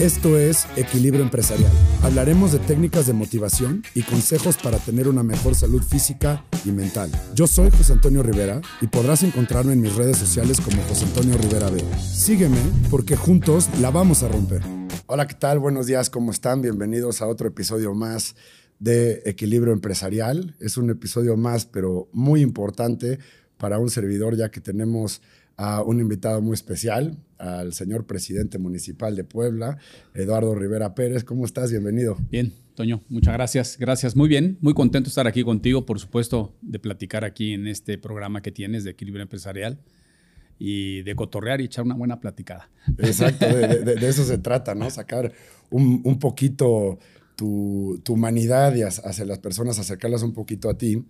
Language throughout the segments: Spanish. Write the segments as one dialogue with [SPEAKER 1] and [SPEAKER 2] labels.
[SPEAKER 1] Esto es Equilibrio Empresarial. Hablaremos de técnicas de motivación y consejos para tener una mejor salud física y mental. Yo soy José Antonio Rivera y podrás encontrarme en mis redes sociales como José Antonio Rivera B. Sígueme porque juntos la vamos a romper. Hola, ¿qué tal? Buenos días, ¿cómo están? Bienvenidos a otro episodio más de Equilibrio Empresarial. Es un episodio más, pero muy importante para un servidor ya que tenemos a un invitado muy especial, al señor presidente municipal de Puebla, Eduardo Rivera Pérez. ¿Cómo estás? Bienvenido.
[SPEAKER 2] Bien, Toño, muchas gracias. Gracias, muy bien. Muy contento de estar aquí contigo, por supuesto, de platicar aquí en este programa que tienes de equilibrio empresarial y de cotorrear y echar una buena platicada.
[SPEAKER 1] Exacto, de, eso se trata, ¿no? Sacar un, poquito tu, tu, humanidad y hacia las personas, acercarlas un poquito a ti.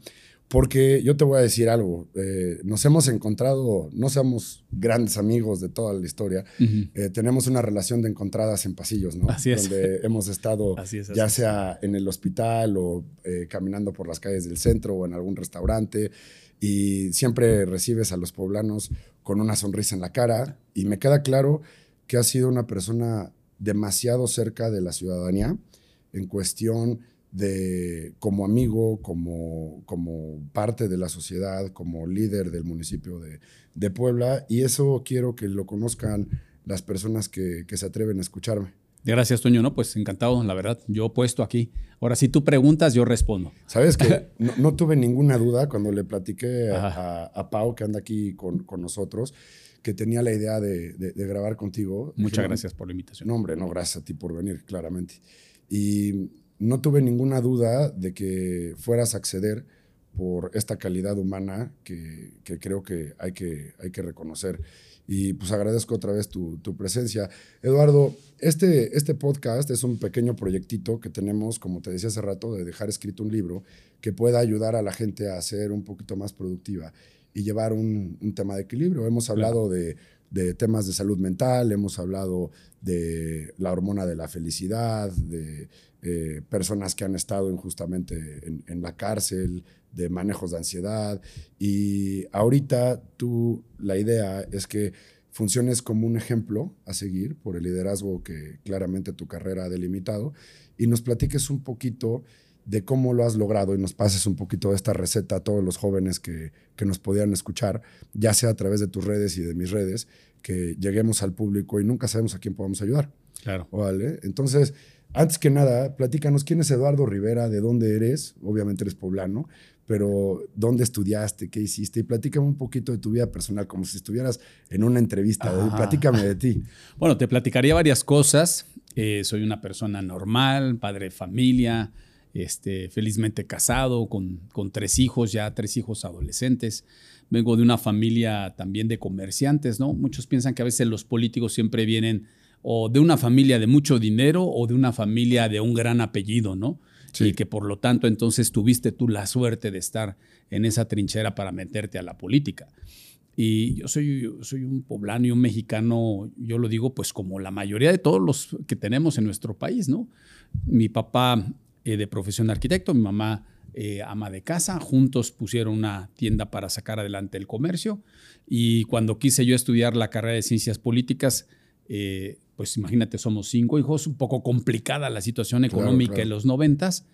[SPEAKER 1] Porque yo te voy a decir algo, eh, nos hemos encontrado, no seamos grandes amigos de toda la historia, eh, tenemos una relación de encontradas en pasillos, ¿no?
[SPEAKER 2] Así es.
[SPEAKER 1] Donde hemos estado ya sea en el hospital o eh, caminando por las calles del centro o en algún restaurante y siempre recibes a los poblanos con una sonrisa en la cara y me queda claro que has sido una persona demasiado cerca de la ciudadanía en cuestión de como amigo, como, como parte de la sociedad, como líder del municipio de, de Puebla. Y eso quiero que lo conozcan las personas que, que, se atreven a escucharme.
[SPEAKER 2] Gracias, Toño. No, pues encantado, la verdad. Yo puesto aquí. Ahora, si tú preguntas, yo respondo.
[SPEAKER 1] Sabes que no, tuve ninguna duda cuando le platiqué a, a, Pau, que anda aquí con, con nosotros, que tenía la idea de, de, grabar contigo.
[SPEAKER 2] Muchas gracias por la invitación.
[SPEAKER 1] No, hombre, no, gracias a ti por venir, claramente. Y no tuve ninguna duda de que fueras a acceder por esta calidad humana que, creo que hay, que hay que reconocer. Y pues agradezco otra vez tu, presencia. Eduardo, este, este podcast es un pequeño proyectito que tenemos, como te decía hace rato, de dejar escrito un libro que pueda ayudar a la gente a ser un poquito más productiva y llevar un, tema de equilibrio. Hemos hablado de, de, temas de salud mental, hemos hablado de la hormona de la felicidad, de eh, personas que han estado injustamente en, la cárcel, de manejos de ansiedad. Y ahorita tú, la idea es que funciones como un ejemplo a seguir por el liderazgo que claramente tu carrera ha delimitado y nos platiques un poquito de cómo lo has logrado y nos pases un poquito de esta receta a todos los jóvenes que, que nos podían escuchar, ya sea a través de tus redes y de mis redes, que lleguemos al público y nunca sabemos a quién podemos ayudar.
[SPEAKER 2] Claro.
[SPEAKER 1] ¿Vale? Entonces, antes que nada, platícanos quién es Eduardo Rivera, de dónde eres, obviamente eres poblano, pero dónde estudiaste, qué hiciste y platícame un poquito de tu vida personal, como si estuvieras en una entrevista. Platícame de ti.
[SPEAKER 2] Bueno, te platicaría varias cosas. Eh, soy una persona normal, padre de familia, este, felizmente casado, con, con tres hijos, ya tres hijos adolescentes. Vengo de una familia también de comerciantes, ¿no? Muchos piensan que a veces los políticos siempre vienen o de una familia de mucho dinero o de una familia de un gran apellido, ¿no? Y que por lo tanto entonces tuviste tú la suerte de estar en esa trinchera para meterte a la política. Y yo soy, soy un poblano y un mexicano, yo lo digo pues como la mayoría de todos los que tenemos en nuestro país, ¿no? Mi papá eh, de profesión arquitecto, mi mamá eh, ama de casa, juntos pusieron una tienda para sacar adelante el comercio y cuando quise yo estudiar la carrera de ciencias políticas, eh, pues imagínate, somos cinco hijos, un poco complicada la situación económica en los noventas,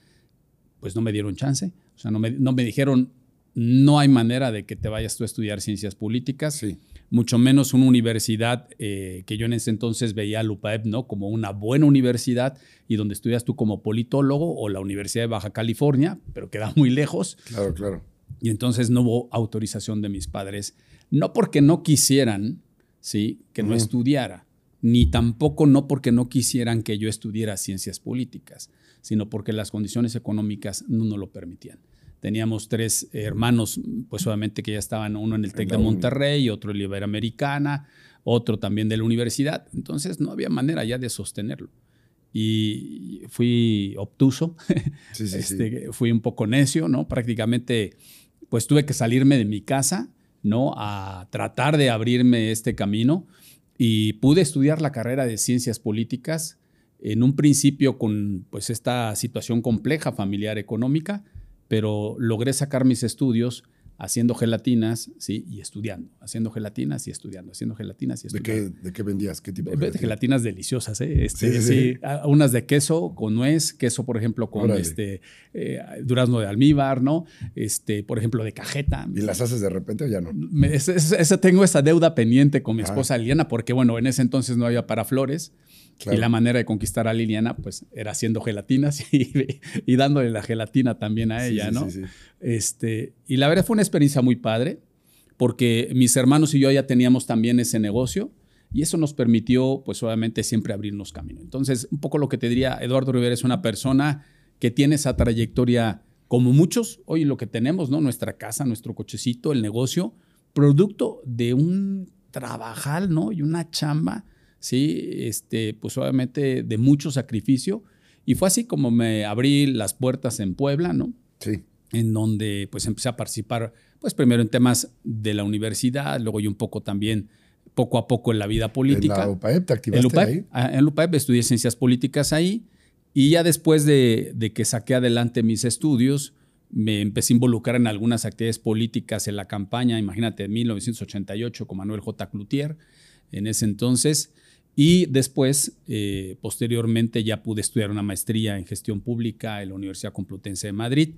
[SPEAKER 2] pues no me dieron chance. O sea, no me, no me, dijeron, no hay manera de que te vayas tú a estudiar ciencias políticas, mucho menos una universidad eh, que yo en ese entonces veía a LUPAEP ¿no? como una buena universidad y donde estudias tú como politólogo o la Universidad de Baja California, pero queda muy lejos.
[SPEAKER 1] Claro, claro.
[SPEAKER 2] Y entonces no hubo autorización de mis padres, no porque no quisieran, ¿sí? que no estudiara, ni tampoco no porque no quisieran que yo estudiara ciencias políticas, sino porque las condiciones económicas no nos lo permitían. Teníamos tres hermanos, pues obviamente que ya estaban, uno en el TEC de Monterrey, otro en la Iberoamericana, otro también de la universidad. Entonces no había manera ya de sostenerlo. Y fui obtuso, este, fui un poco necio, ¿no? Prácticamente, pues tuve que salirme de mi casa, ¿no? A tratar de abrirme este camino y pude estudiar la carrera de ciencias políticas en un principio con pues esta situación compleja familiar económica, pero logré sacar mis estudios haciendo gelatinas, ¿sí? Y estudiando, haciendo gelatinas y estudiando, haciendo gelatinas y
[SPEAKER 1] ¿De
[SPEAKER 2] estudiando.
[SPEAKER 1] qué, de qué vendías? ¿Qué tipo de
[SPEAKER 2] De
[SPEAKER 1] gelatina?
[SPEAKER 2] gelatinas deliciosas, ¿eh? Este,
[SPEAKER 1] Sí,
[SPEAKER 2] sí, ah, unas de queso con nuez, queso, por ejemplo, con
[SPEAKER 1] Órale.
[SPEAKER 2] este eh, durazno de almíbar, ¿no? Este, por ejemplo, de cajeta.
[SPEAKER 1] ¿Y las haces de repente o ya no?
[SPEAKER 2] Me- tengo esa deuda pendiente con mi
[SPEAKER 1] Ah.
[SPEAKER 2] esposa Liliana, porque bueno, en ese entonces no había para flores.
[SPEAKER 1] Claro.
[SPEAKER 2] Y la manera de conquistar a Liliana, pues, era haciendo gelatinas y, y dándole la gelatina también a ella,
[SPEAKER 1] sí,
[SPEAKER 2] ¿no?
[SPEAKER 1] sí.
[SPEAKER 2] Este, y la verdad fue una experiencia muy padre, porque mis hermanos y yo ya teníamos también ese negocio y eso nos permitió, pues obviamente, siempre abrirnos camino. Entonces, un poco lo que te diría, Eduardo Rivera es una persona que tiene esa trayectoria, como muchos, hoy lo que tenemos, ¿no? Nuestra casa, nuestro cochecito, el negocio, producto de un trabajal, ¿no? Y una chamba, ¿sí? Este, pues obviamente de mucho sacrificio. Y fue así como me abrí las puertas en Puebla, ¿no?
[SPEAKER 1] Sí.
[SPEAKER 2] en donde pues empecé a participar, pues primero en temas de la universidad, luego y un poco también, poco a poco en la vida
[SPEAKER 1] ¿En
[SPEAKER 2] política.
[SPEAKER 1] la UPAEP te
[SPEAKER 2] En
[SPEAKER 1] activaste
[SPEAKER 2] Lupaep,
[SPEAKER 1] ahí?
[SPEAKER 2] ah, en Lupaep estudié ciencias políticas ahí y ya después de, de que saqué adelante mis estudios, me empecé a involucrar en algunas actividades políticas en la campaña, imagínate, en 1988 con Manuel J. Cloutier, en ese entonces. Y después, eh, posteriormente, ya pude estudiar una maestría en gestión pública en la Universidad Complutense de Madrid,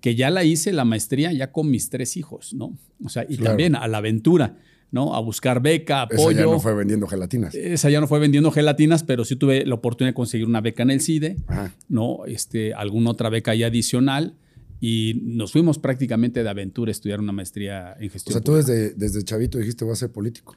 [SPEAKER 2] que ya la hice la maestría ya con mis tres hijos, ¿no? O sea, y
[SPEAKER 1] Claro.
[SPEAKER 2] también a la aventura, ¿no? A buscar beca,
[SPEAKER 1] Esa
[SPEAKER 2] apoyo.
[SPEAKER 1] ya no fue vendiendo gelatinas.
[SPEAKER 2] Esa ya no fue vendiendo gelatinas, pero sí tuve la oportunidad de conseguir una beca en el CIDE,
[SPEAKER 1] Ajá.
[SPEAKER 2] ¿no? Este, alguna otra beca ahí adicional. Y nos fuimos prácticamente de aventura a estudiar una maestría en
[SPEAKER 1] O
[SPEAKER 2] gestión.
[SPEAKER 1] sea, tú desde, desde chavito dijiste voy a ser político.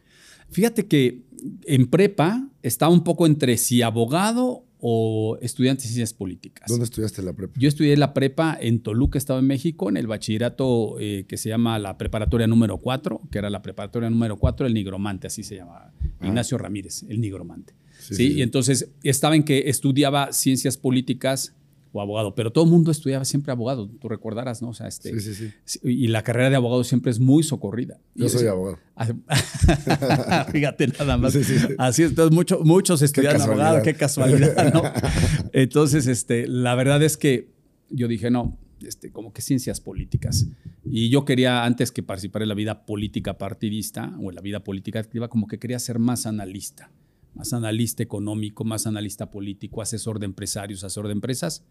[SPEAKER 2] Fíjate que en prepa estaba un poco entre si abogado o estudiante de ciencias políticas.
[SPEAKER 1] ¿Dónde estudiaste la prepa?
[SPEAKER 2] Yo estudié la prepa en Toluca, Estado de México, en el bachillerato eh, que se llama la preparatoria número 4, que era la preparatoria número 4, el nigromante, así se llama.
[SPEAKER 1] Ah.
[SPEAKER 2] Ignacio Ramírez, el nigromante.
[SPEAKER 1] Sí,
[SPEAKER 2] Sí,
[SPEAKER 1] sí, sí.
[SPEAKER 2] Y entonces estaba en que estudiaba ciencias políticas o abogado, pero todo el mundo estudiaba siempre abogado, tú recordarás, ¿no? O sea, este,
[SPEAKER 1] Sí, sí, sí.
[SPEAKER 2] y la carrera de abogado siempre es muy socorrida.
[SPEAKER 1] Yo
[SPEAKER 2] Y
[SPEAKER 1] soy
[SPEAKER 2] es-
[SPEAKER 1] abogado.
[SPEAKER 2] Fíjate nada más.
[SPEAKER 1] Sí, sí, sí.
[SPEAKER 2] Así es, entonces mucho- muchos estudian
[SPEAKER 1] casualidad.
[SPEAKER 2] abogado, qué casualidad, ¿no? Entonces, este, la verdad es que yo dije, no, este, como que ciencias políticas. Y yo quería, antes que participar en la vida política partidista o en la vida política activa, como que quería ser más analista, más analista económico, más analista político, asesor de empresarios, asesor de empresas.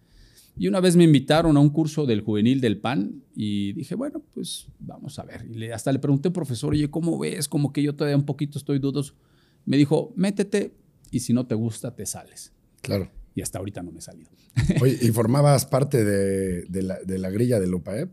[SPEAKER 2] Y una vez me invitaron a un curso del juvenil del PAN y dije, bueno, pues vamos a ver. Y le- hasta le pregunté al profesor, oye, ¿cómo ves? Como que yo todavía un poquito estoy dudoso. Me dijo, métete y si no te gusta, te sales.
[SPEAKER 1] Claro.
[SPEAKER 2] Y hasta ahorita no me he salido.
[SPEAKER 1] Oye, ¿y formabas parte de, de la, de la grilla del UPAEP?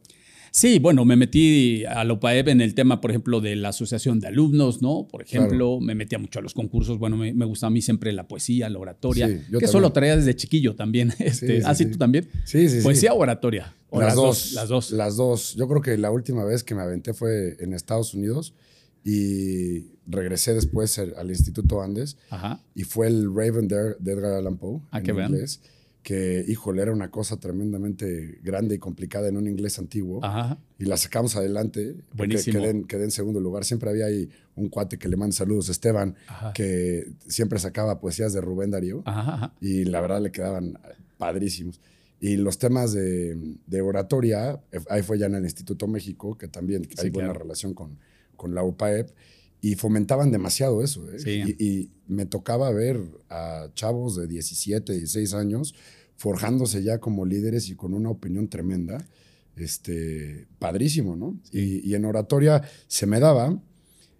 [SPEAKER 2] Sí, bueno, me metí a la UPAEB en el tema, por ejemplo, de la asociación de alumnos, ¿no? Por ejemplo, me metía mucho a los concursos. Bueno, me, me gusta a mí siempre la poesía, la oratoria,
[SPEAKER 1] Sí,
[SPEAKER 2] que
[SPEAKER 1] yo
[SPEAKER 2] eso
[SPEAKER 1] también.
[SPEAKER 2] lo traía desde chiquillo también. Este,
[SPEAKER 1] sí,
[SPEAKER 2] ¿Ah, sí, tú también?
[SPEAKER 1] Sí, sí, sí.
[SPEAKER 2] ¿Poesía o oratoria? ¿O
[SPEAKER 1] las, dos,
[SPEAKER 2] Las dos.
[SPEAKER 1] Las dos. Yo creo que la última vez que me aventé fue en Estados Unidos y regresé después al, al Instituto Andes
[SPEAKER 2] Ajá.
[SPEAKER 1] y fue el Raven de, de Edgar Allan Poe
[SPEAKER 2] Ah,
[SPEAKER 1] en
[SPEAKER 2] qué
[SPEAKER 1] inglés. Que, híjole, era una cosa tremendamente grande y complicada en un inglés antiguo.
[SPEAKER 2] Ajá.
[SPEAKER 1] Y la sacamos adelante.
[SPEAKER 2] Buenísimo.
[SPEAKER 1] Quedé, quedé en segundo lugar. Siempre había ahí un cuate que le manda saludos, Esteban,
[SPEAKER 2] Ajá.
[SPEAKER 1] que siempre sacaba poesías de Rubén Darío
[SPEAKER 2] Ajá,
[SPEAKER 1] y la verdad le quedaban padrísimos. Y los temas de, de oratoria, eh, ahí fue ya en el Instituto México, que también
[SPEAKER 2] Sí,
[SPEAKER 1] hay buena
[SPEAKER 2] claro.
[SPEAKER 1] relación con, con la UPAEP, y fomentaban demasiado eso. ¿eh?
[SPEAKER 2] Sí.
[SPEAKER 1] Y, y me tocaba ver a chavos de 17, 16 años forjándose ya como líderes y con una opinión tremenda. Este, padrísimo, ¿no? Y, y en oratoria se me daba,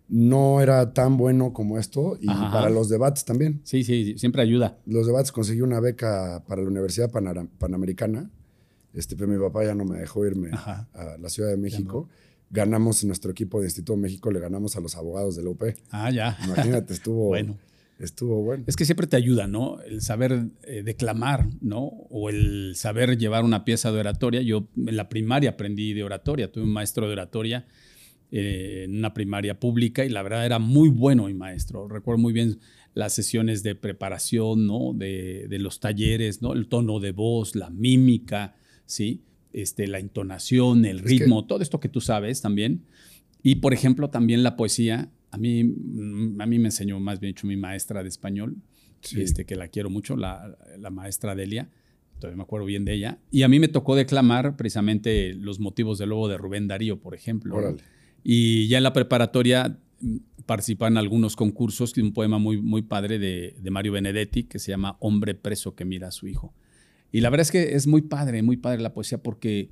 [SPEAKER 1] no era tan bueno como esto, y
[SPEAKER 2] Ajá.
[SPEAKER 1] para los debates también
[SPEAKER 2] Sí, sí, siempre ayuda.
[SPEAKER 1] los debates conseguí una beca para la Universidad Panamericana. Este, pero mi papá ya no me dejó irme
[SPEAKER 2] Ajá.
[SPEAKER 1] a la Ciudad de México. Ganamos en nuestro equipo de Instituto de México, le ganamos a los abogados de la UP.
[SPEAKER 2] Ah, ya.
[SPEAKER 1] Imagínate, estuvo
[SPEAKER 2] Bueno.
[SPEAKER 1] Estuvo bueno.
[SPEAKER 2] Es que siempre te ayuda, ¿no? El saber eh, declamar, ¿no? O el saber llevar una pieza de oratoria. Yo en la primaria aprendí de oratoria, tuve un maestro de oratoria eh, en una primaria pública y la verdad era muy bueno mi maestro. Recuerdo muy bien las sesiones de preparación, ¿no? De, de los talleres, ¿no? El tono de voz, la mímica, ¿sí? Este, la entonación, el
[SPEAKER 1] que-
[SPEAKER 2] ritmo, todo esto que tú sabes también. Y por ejemplo, también la poesía. A mí, mm, a mí me enseñó más bien hecho mi maestra de español,
[SPEAKER 1] Sí.
[SPEAKER 2] este, que la quiero mucho, la, la maestra Delia. todavía me acuerdo bien de ella. Y a mí me tocó declamar precisamente Los motivos del lobo de Rubén Darío, por ejemplo.
[SPEAKER 1] Órale.
[SPEAKER 2] Y ya en la preparatoria mm, participaba en algunos concursos, un poema muy, muy padre de, de Mario Benedetti que se llama Hombre preso que mira a su hijo. Y la verdad es que es muy padre, muy padre la poesía porque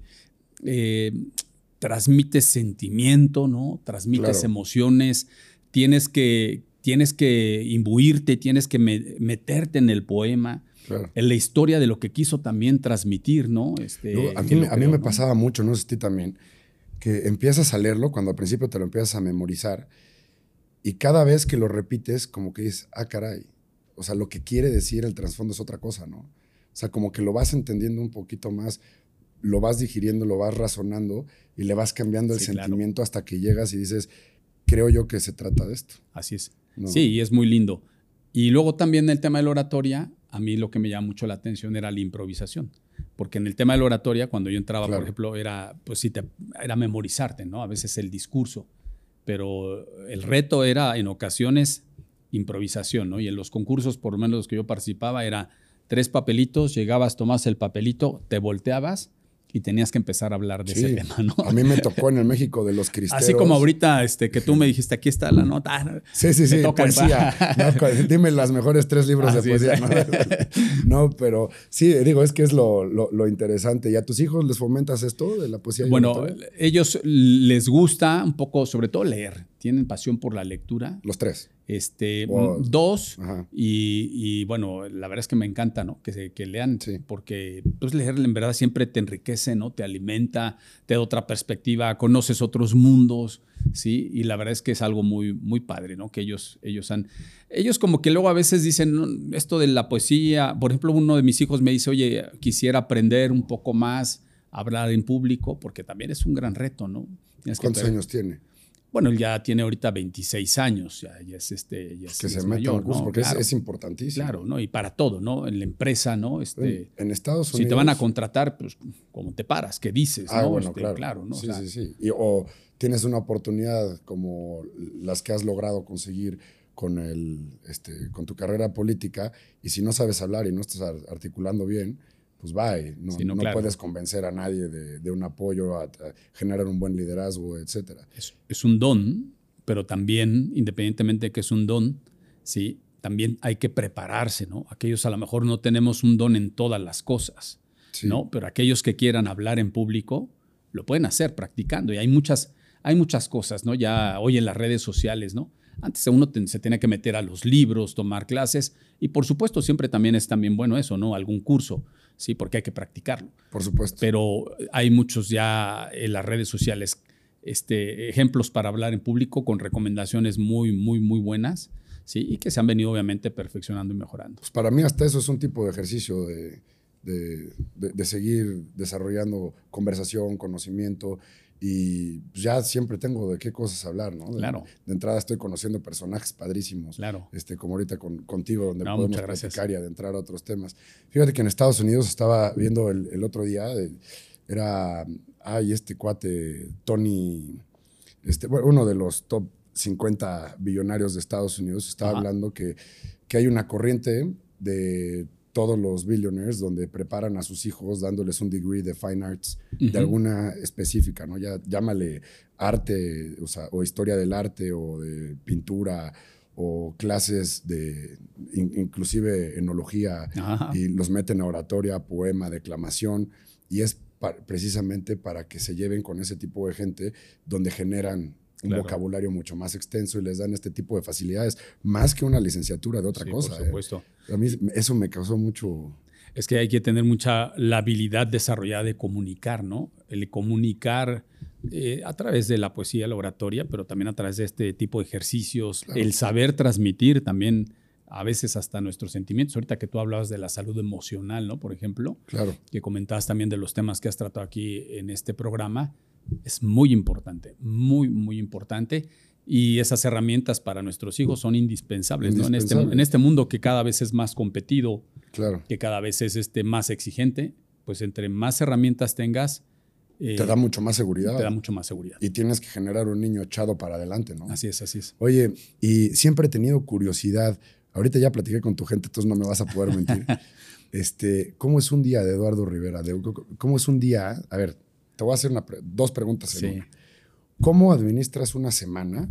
[SPEAKER 2] eh, transmites sentimiento, ¿no? Transmites
[SPEAKER 1] Claro.
[SPEAKER 2] emociones, tienes que, tienes que imbuirte, tienes que me- meterte en el poema,
[SPEAKER 1] Claro.
[SPEAKER 2] en la historia de lo que quiso también transmitir, ¿no? Este,
[SPEAKER 1] a mí, a mí me
[SPEAKER 2] ¿no?
[SPEAKER 1] pasaba mucho, no sé si también, que empiezas a leerlo cuando al principio te lo empiezas a memorizar y cada vez que lo repites como que dices, ah, caray, o sea, lo que quiere decir el trasfondo es otra cosa, ¿no? O sea, como que lo vas entendiendo un poquito más, lo vas digiriendo, lo vas razonando y le vas cambiando el
[SPEAKER 2] Sí, claro.
[SPEAKER 1] sentimiento hasta que llegas y dices, creo yo que se trata de esto.
[SPEAKER 2] Así es.
[SPEAKER 1] ¿no?
[SPEAKER 2] Sí, y es muy lindo. Y luego también el tema de la oratoria, a mí lo que me llama mucho la atención era la improvisación. Porque en el tema de la oratoria, cuando yo entraba,
[SPEAKER 1] Claro.
[SPEAKER 2] por ejemplo, era, pues sí, te- era memorizarte, ¿no? A veces el discurso. Pero el reto era, en ocasiones, improvisación, ¿no? Y en los concursos, por lo menos los que yo participaba, era tres papelitos, llegabas, tomabas el papelito, te volteabas y tenías que empezar a hablar de ese
[SPEAKER 1] Sí.
[SPEAKER 2] tema, ¿no?
[SPEAKER 1] A mí me tocó en el México de los cristeros.
[SPEAKER 2] Así como ahorita este, que tú me dijiste, aquí está la nota.
[SPEAKER 1] Sí, sí,
[SPEAKER 2] Me
[SPEAKER 1] sí,
[SPEAKER 2] toca
[SPEAKER 1] poesía. No, dime las mejores tres libros de
[SPEAKER 2] es.
[SPEAKER 1] poesía. ¿no? No, pero sí, digo, es que es lo, lo- lo interesante. ¿Y a tus hijos les fomentas esto de la poesía?
[SPEAKER 2] Bueno, ellos les gusta un poco, sobre todo leer. Tienen pasión por la lectura.
[SPEAKER 1] los tres.
[SPEAKER 2] Este,
[SPEAKER 1] Wow.
[SPEAKER 2] dos. Y, y, bueno, la verdad es que me encanta, ¿no? Que, se- que lean,
[SPEAKER 1] Sí.
[SPEAKER 2] porque pues leer en verdad siempre te enriquece, ¿no? Te alimenta, te da otra perspectiva, conoces otros mundos, ¿sí? Y la verdad es que es algo muy, muy padre, ¿no? Que ellos, ellos han... Ellos como que luego a veces dicen, "No, esto de la poesía, por ejemplo, uno de mis hijos me dice, oye, quisiera aprender un poco más a hablar en público, porque también es un gran reto, ¿no? Tienes
[SPEAKER 1] ¿Cuántos años tiene?
[SPEAKER 2] Bueno, él ya tiene ahorita 26 años, ya, ya es este... Ya es-
[SPEAKER 1] Que
[SPEAKER 2] ya
[SPEAKER 1] se
[SPEAKER 2] es
[SPEAKER 1] meta
[SPEAKER 2] mayor,
[SPEAKER 1] curso,
[SPEAKER 2] ¿no?
[SPEAKER 1] porque es-
[SPEAKER 2] Claro.
[SPEAKER 1] es, importantísimo.
[SPEAKER 2] Claro, ¿no? Y para todo, ¿no? En la empresa, ¿no? Este,
[SPEAKER 1] En, Estados Unidos.
[SPEAKER 2] si te van a contratar, pues, ¿cómo te paras? ¿Qué dices?
[SPEAKER 1] Ah,
[SPEAKER 2] no?
[SPEAKER 1] bueno,
[SPEAKER 2] Este,
[SPEAKER 1] claro.
[SPEAKER 2] ¿no? O
[SPEAKER 1] Sí,
[SPEAKER 2] sea,
[SPEAKER 1] sí, sí. Y- o tienes una oportunidad como las que has logrado conseguir con, el, este, con tu carrera política y si no sabes hablar y no estás ar- articulando bien, pues va, no,
[SPEAKER 2] Sí, no,
[SPEAKER 1] no
[SPEAKER 2] claro.
[SPEAKER 1] puedes convencer a nadie de, de un apoyo, a, a generar un buen liderazgo, etcétera.
[SPEAKER 2] es, es un don, pero también, independientemente de que es un don, sí, también hay que prepararse, ¿no? Aquellos a lo mejor no tenemos un don en todas las cosas,
[SPEAKER 1] Sí.
[SPEAKER 2] ¿no? Pero aquellos que quieran hablar en público, lo pueden hacer practicando. Y hay muchas, hay muchas cosas, ¿no? Ya hoy en las redes sociales, ¿no? Antes uno se tenía que meter a los libros, tomar clases, y por supuesto siempre también es también bueno eso, ¿no? Algún curso, ¿sí? Porque hay que practicarlo.
[SPEAKER 1] Por supuesto.
[SPEAKER 2] Pero hay muchos ya en las redes sociales este, ejemplos para hablar en público con recomendaciones muy, muy, muy buenas, ¿sí? Y que se han venido obviamente perfeccionando y mejorando.
[SPEAKER 1] Pues para mí hasta eso es un tipo de ejercicio de, de- de- de seguir desarrollando conversación, conocimiento y pues ya siempre tengo de qué cosas hablar, ¿no? De,
[SPEAKER 2] Claro.
[SPEAKER 1] De entrada estoy conociendo personajes padrísimos,
[SPEAKER 2] Claro.
[SPEAKER 1] este, como ahorita con- contigo, donde
[SPEAKER 2] No,
[SPEAKER 1] podemos platicar y adentrar a otros temas. Fíjate que en Estados Unidos estaba viendo el, el otro día, de- era, ay, este cuate, Tony, este, bueno, uno de los top 50 billonarios de Estados Unidos, estaba
[SPEAKER 2] Ajá.
[SPEAKER 1] hablando que, que hay una corriente de todos los billionaires donde preparan a sus hijos dándoles un degree de fine arts de alguna específica, ¿no? Ya llámale arte, o sea, o historia del arte o de pintura o clases de in- inclusive enología
[SPEAKER 2] Ajá.
[SPEAKER 1] y los meten a oratoria, poema, declamación y es pa- precisamente para que se lleven con ese tipo de gente donde generan un
[SPEAKER 2] Claro.
[SPEAKER 1] vocabulario mucho más extenso y les dan este tipo de facilidades, más que una licenciatura de otra
[SPEAKER 2] Sí,
[SPEAKER 1] cosa.
[SPEAKER 2] Por
[SPEAKER 1] ¿eh?
[SPEAKER 2] supuesto.
[SPEAKER 1] A mí eso me causó mucho...
[SPEAKER 2] Es que hay que tener mucha la habilidad desarrollada de comunicar, ¿no? El comunicar eh, a través de la poesía, la oratoria, pero también a través de este tipo de ejercicios,
[SPEAKER 1] Claro.
[SPEAKER 2] el saber transmitir también a veces hasta nuestros sentimientos. Ahorita que tú hablabas de la salud emocional, ¿no? Por ejemplo,
[SPEAKER 1] Claro,
[SPEAKER 2] que comentabas también de los temas que has tratado aquí en este programa, es muy importante, muy, muy importante. Y esas herramientas para nuestros hijos son indispensables, ¿no? En este, en este mundo que cada vez es más competido,
[SPEAKER 1] claro.
[SPEAKER 2] que cada vez es este, más exigente, pues entre más herramientas tengas, eh,
[SPEAKER 1] Te da mucho más seguridad.
[SPEAKER 2] te da mucho más seguridad.
[SPEAKER 1] y tienes que generar un niño echado para adelante, ¿no?
[SPEAKER 2] Así es, así es.
[SPEAKER 1] Oye, y siempre he tenido curiosidad. Ahorita ya platiqué con tu gente, entonces no me vas a poder mentir. Este, ¿Cómo es un día de Eduardo Rivera? ¿Cómo es un día? A ver, te voy a hacer dos preguntas en una. ¿Cómo administras una semana?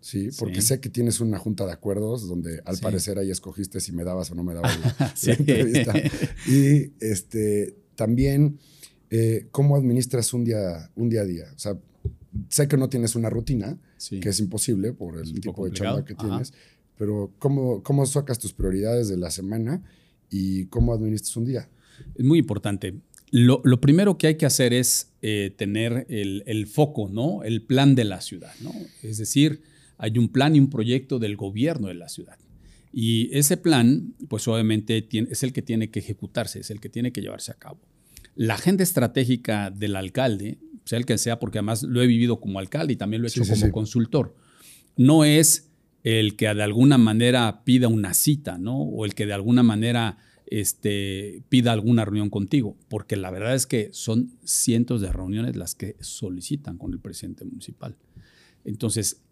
[SPEAKER 1] Sí, porque sé que tienes una junta de acuerdos donde al parecer ahí escogiste si me dabas o no me dabas la, entrevista. Y este, también, eh, ¿cómo administras un día, un día a día? O sea, sé que no tienes una rutina, que es imposible por el tipo de chamba que tienes, pero ¿cómo, ¿cómo sacas tus prioridades de la semana y cómo administras un día?
[SPEAKER 2] Es muy importante. Lo, primero que hay que hacer es eh, tener el, foco, ¿no? El plan de la ciudad, ¿no? Es decir, hay un plan y un proyecto del gobierno de la ciudad. Y ese plan, pues obviamente es el que tiene que ejecutarse, es el que tiene que llevarse a cabo. La agenda estratégica del alcalde, sea el que sea, porque además lo he vivido como alcalde y también lo he hecho como consultor, no es el que de alguna manera pida una cita, ¿no? O el que de alguna manera este, pida alguna reunión contigo, porque la verdad es que son cientos de reuniones las que solicitan con el presidente municipal. Entonces,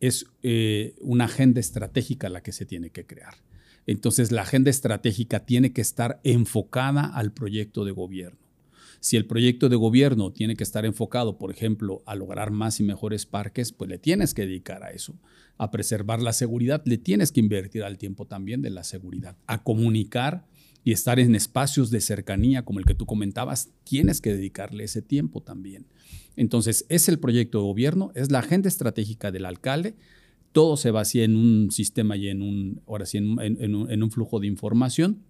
[SPEAKER 2] es eh, una agenda estratégica la que se tiene que crear. Entonces, la agenda estratégica tiene que estar enfocada al proyecto de gobierno. Si el proyecto de gobierno tiene que estar enfocado, por ejemplo, a lograr más y mejores parques, pues le tienes que dedicar a eso. A preservar la seguridad, le tienes que invertir al tiempo también de la seguridad. A comunicar y estar en espacios de cercanía como el que tú comentabas, tienes que dedicarle ese tiempo también. Entonces, es el proyecto de gobierno, es la agenda estratégica del alcalde, todo se vacía en un sistema y en un, en, un, flujo de información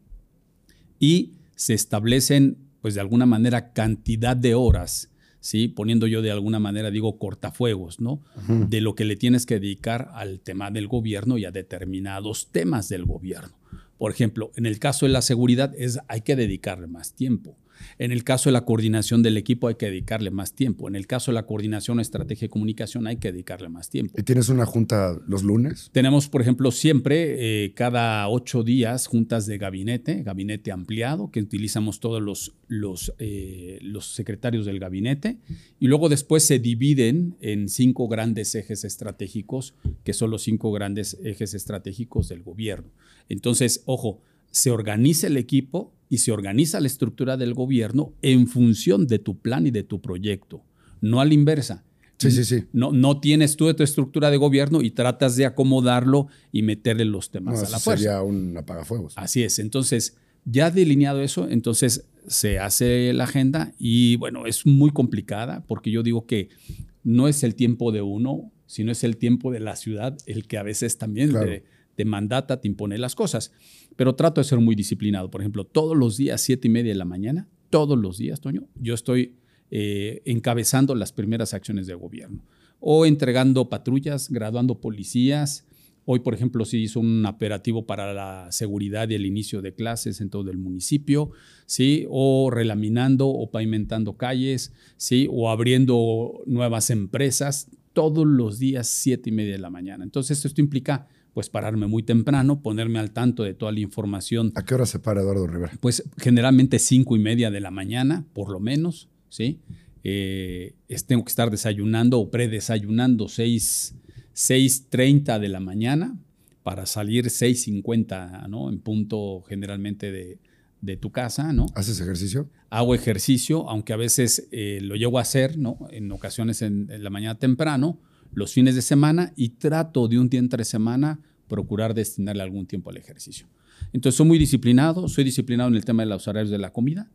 [SPEAKER 2] y se establecen, pues de alguna manera, cantidad de horas ¿sí? Poniendo yo de alguna manera, digo, cortafuegos, ¿no? De lo que le tienes que dedicar al tema del gobierno y a determinados temas del gobierno. Por ejemplo, en el caso de la seguridad es, hay que dedicarle más tiempo. En el caso de la coordinación del equipo hay que dedicarle más tiempo. En el caso de la coordinación estrategia de comunicación hay que dedicarle más tiempo.
[SPEAKER 1] ¿Y tienes una junta los lunes?
[SPEAKER 2] Tenemos, por ejemplo, siempre, eh, cada ocho días, juntas de gabinete, gabinete ampliado, que utilizamos todos los, los, eh, los secretarios del gabinete. Y luego después se dividen en cinco grandes ejes estratégicos, que son los cinco grandes ejes estratégicos del gobierno. Entonces, ojo, se organiza el equipo y se organiza la estructura del gobierno en función de tu plan y de tu proyecto, no a la inversa.
[SPEAKER 1] Sí, sí, sí.
[SPEAKER 2] No, no tienes tú de tu estructura de gobierno y tratas de acomodarlo y meterle los temas a la fuerza.
[SPEAKER 1] Sería un apagafuegos.
[SPEAKER 2] Así es. Entonces, ya delineado eso, entonces se hace la agenda y bueno, es muy complicada porque yo digo que no es el tiempo de uno, sino es el tiempo de la ciudad el que a veces también te mandata, te impone las cosas. Pero trato de ser muy disciplinado. Por ejemplo, todos los días, siete y media de la mañana, todos los días, Toño, yo estoy eh, encabezando las primeras acciones de gobierno. O entregando patrullas, graduando policías. Hoy, por ejemplo, se hizo un operativo para la seguridad y el inicio de clases en todo el municipio, ¿sí? O relaminando o pavimentando calles, ¿sí? O abriendo nuevas empresas todos los días, siete y media de la mañana. Entonces, esto implica pues pararme muy temprano, ponerme al tanto de toda la información.
[SPEAKER 1] ¿A qué hora se para Eduardo Rivera?
[SPEAKER 2] Pues generalmente cinco y media de la mañana, por lo menos, ¿sí? Eh, tengo que estar desayunando o predesayunando 6.30 de la mañana para salir 6.50, ¿no? En punto generalmente de, tu casa, ¿no?
[SPEAKER 1] ¿Haces ejercicio?
[SPEAKER 2] Hago ejercicio, aunque a veces eh, lo llego a hacer, ¿no? En ocasiones en la mañana temprano, los fines de semana y trato de un día entre semana procurar destinarle algún tiempo al ejercicio. Entonces soy muy disciplinado, soy disciplinado en el tema de los horarios de la comida,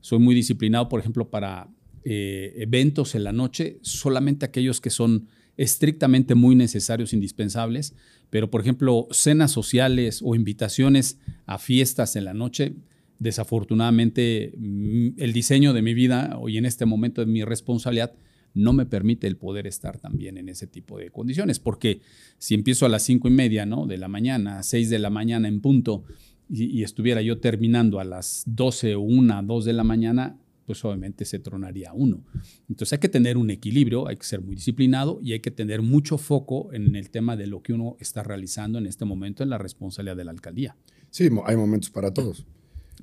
[SPEAKER 2] soy muy disciplinado, por ejemplo, para eh, eventos en la noche, solamente aquellos que son estrictamente muy necesarios, indispensables, pero por ejemplo, cenas sociales o invitaciones a fiestas en la noche, desafortunadamente mm, el diseño de mi vida hoy en este momento de mi responsabilidad no me permite el poder estar también en ese tipo de condiciones, porque si empiezo a las cinco y media ¿no? de la mañana, a seis de la mañana en punto, y, estuviera yo terminando a las doce o una, dos de la mañana, pues obviamente se tronaría uno. Entonces hay que tener un equilibrio, hay que ser muy disciplinado y hay que tener mucho foco en el tema de lo que uno está realizando en este momento en la responsabilidad de la alcaldía.
[SPEAKER 1] Sí, hay momentos para todos.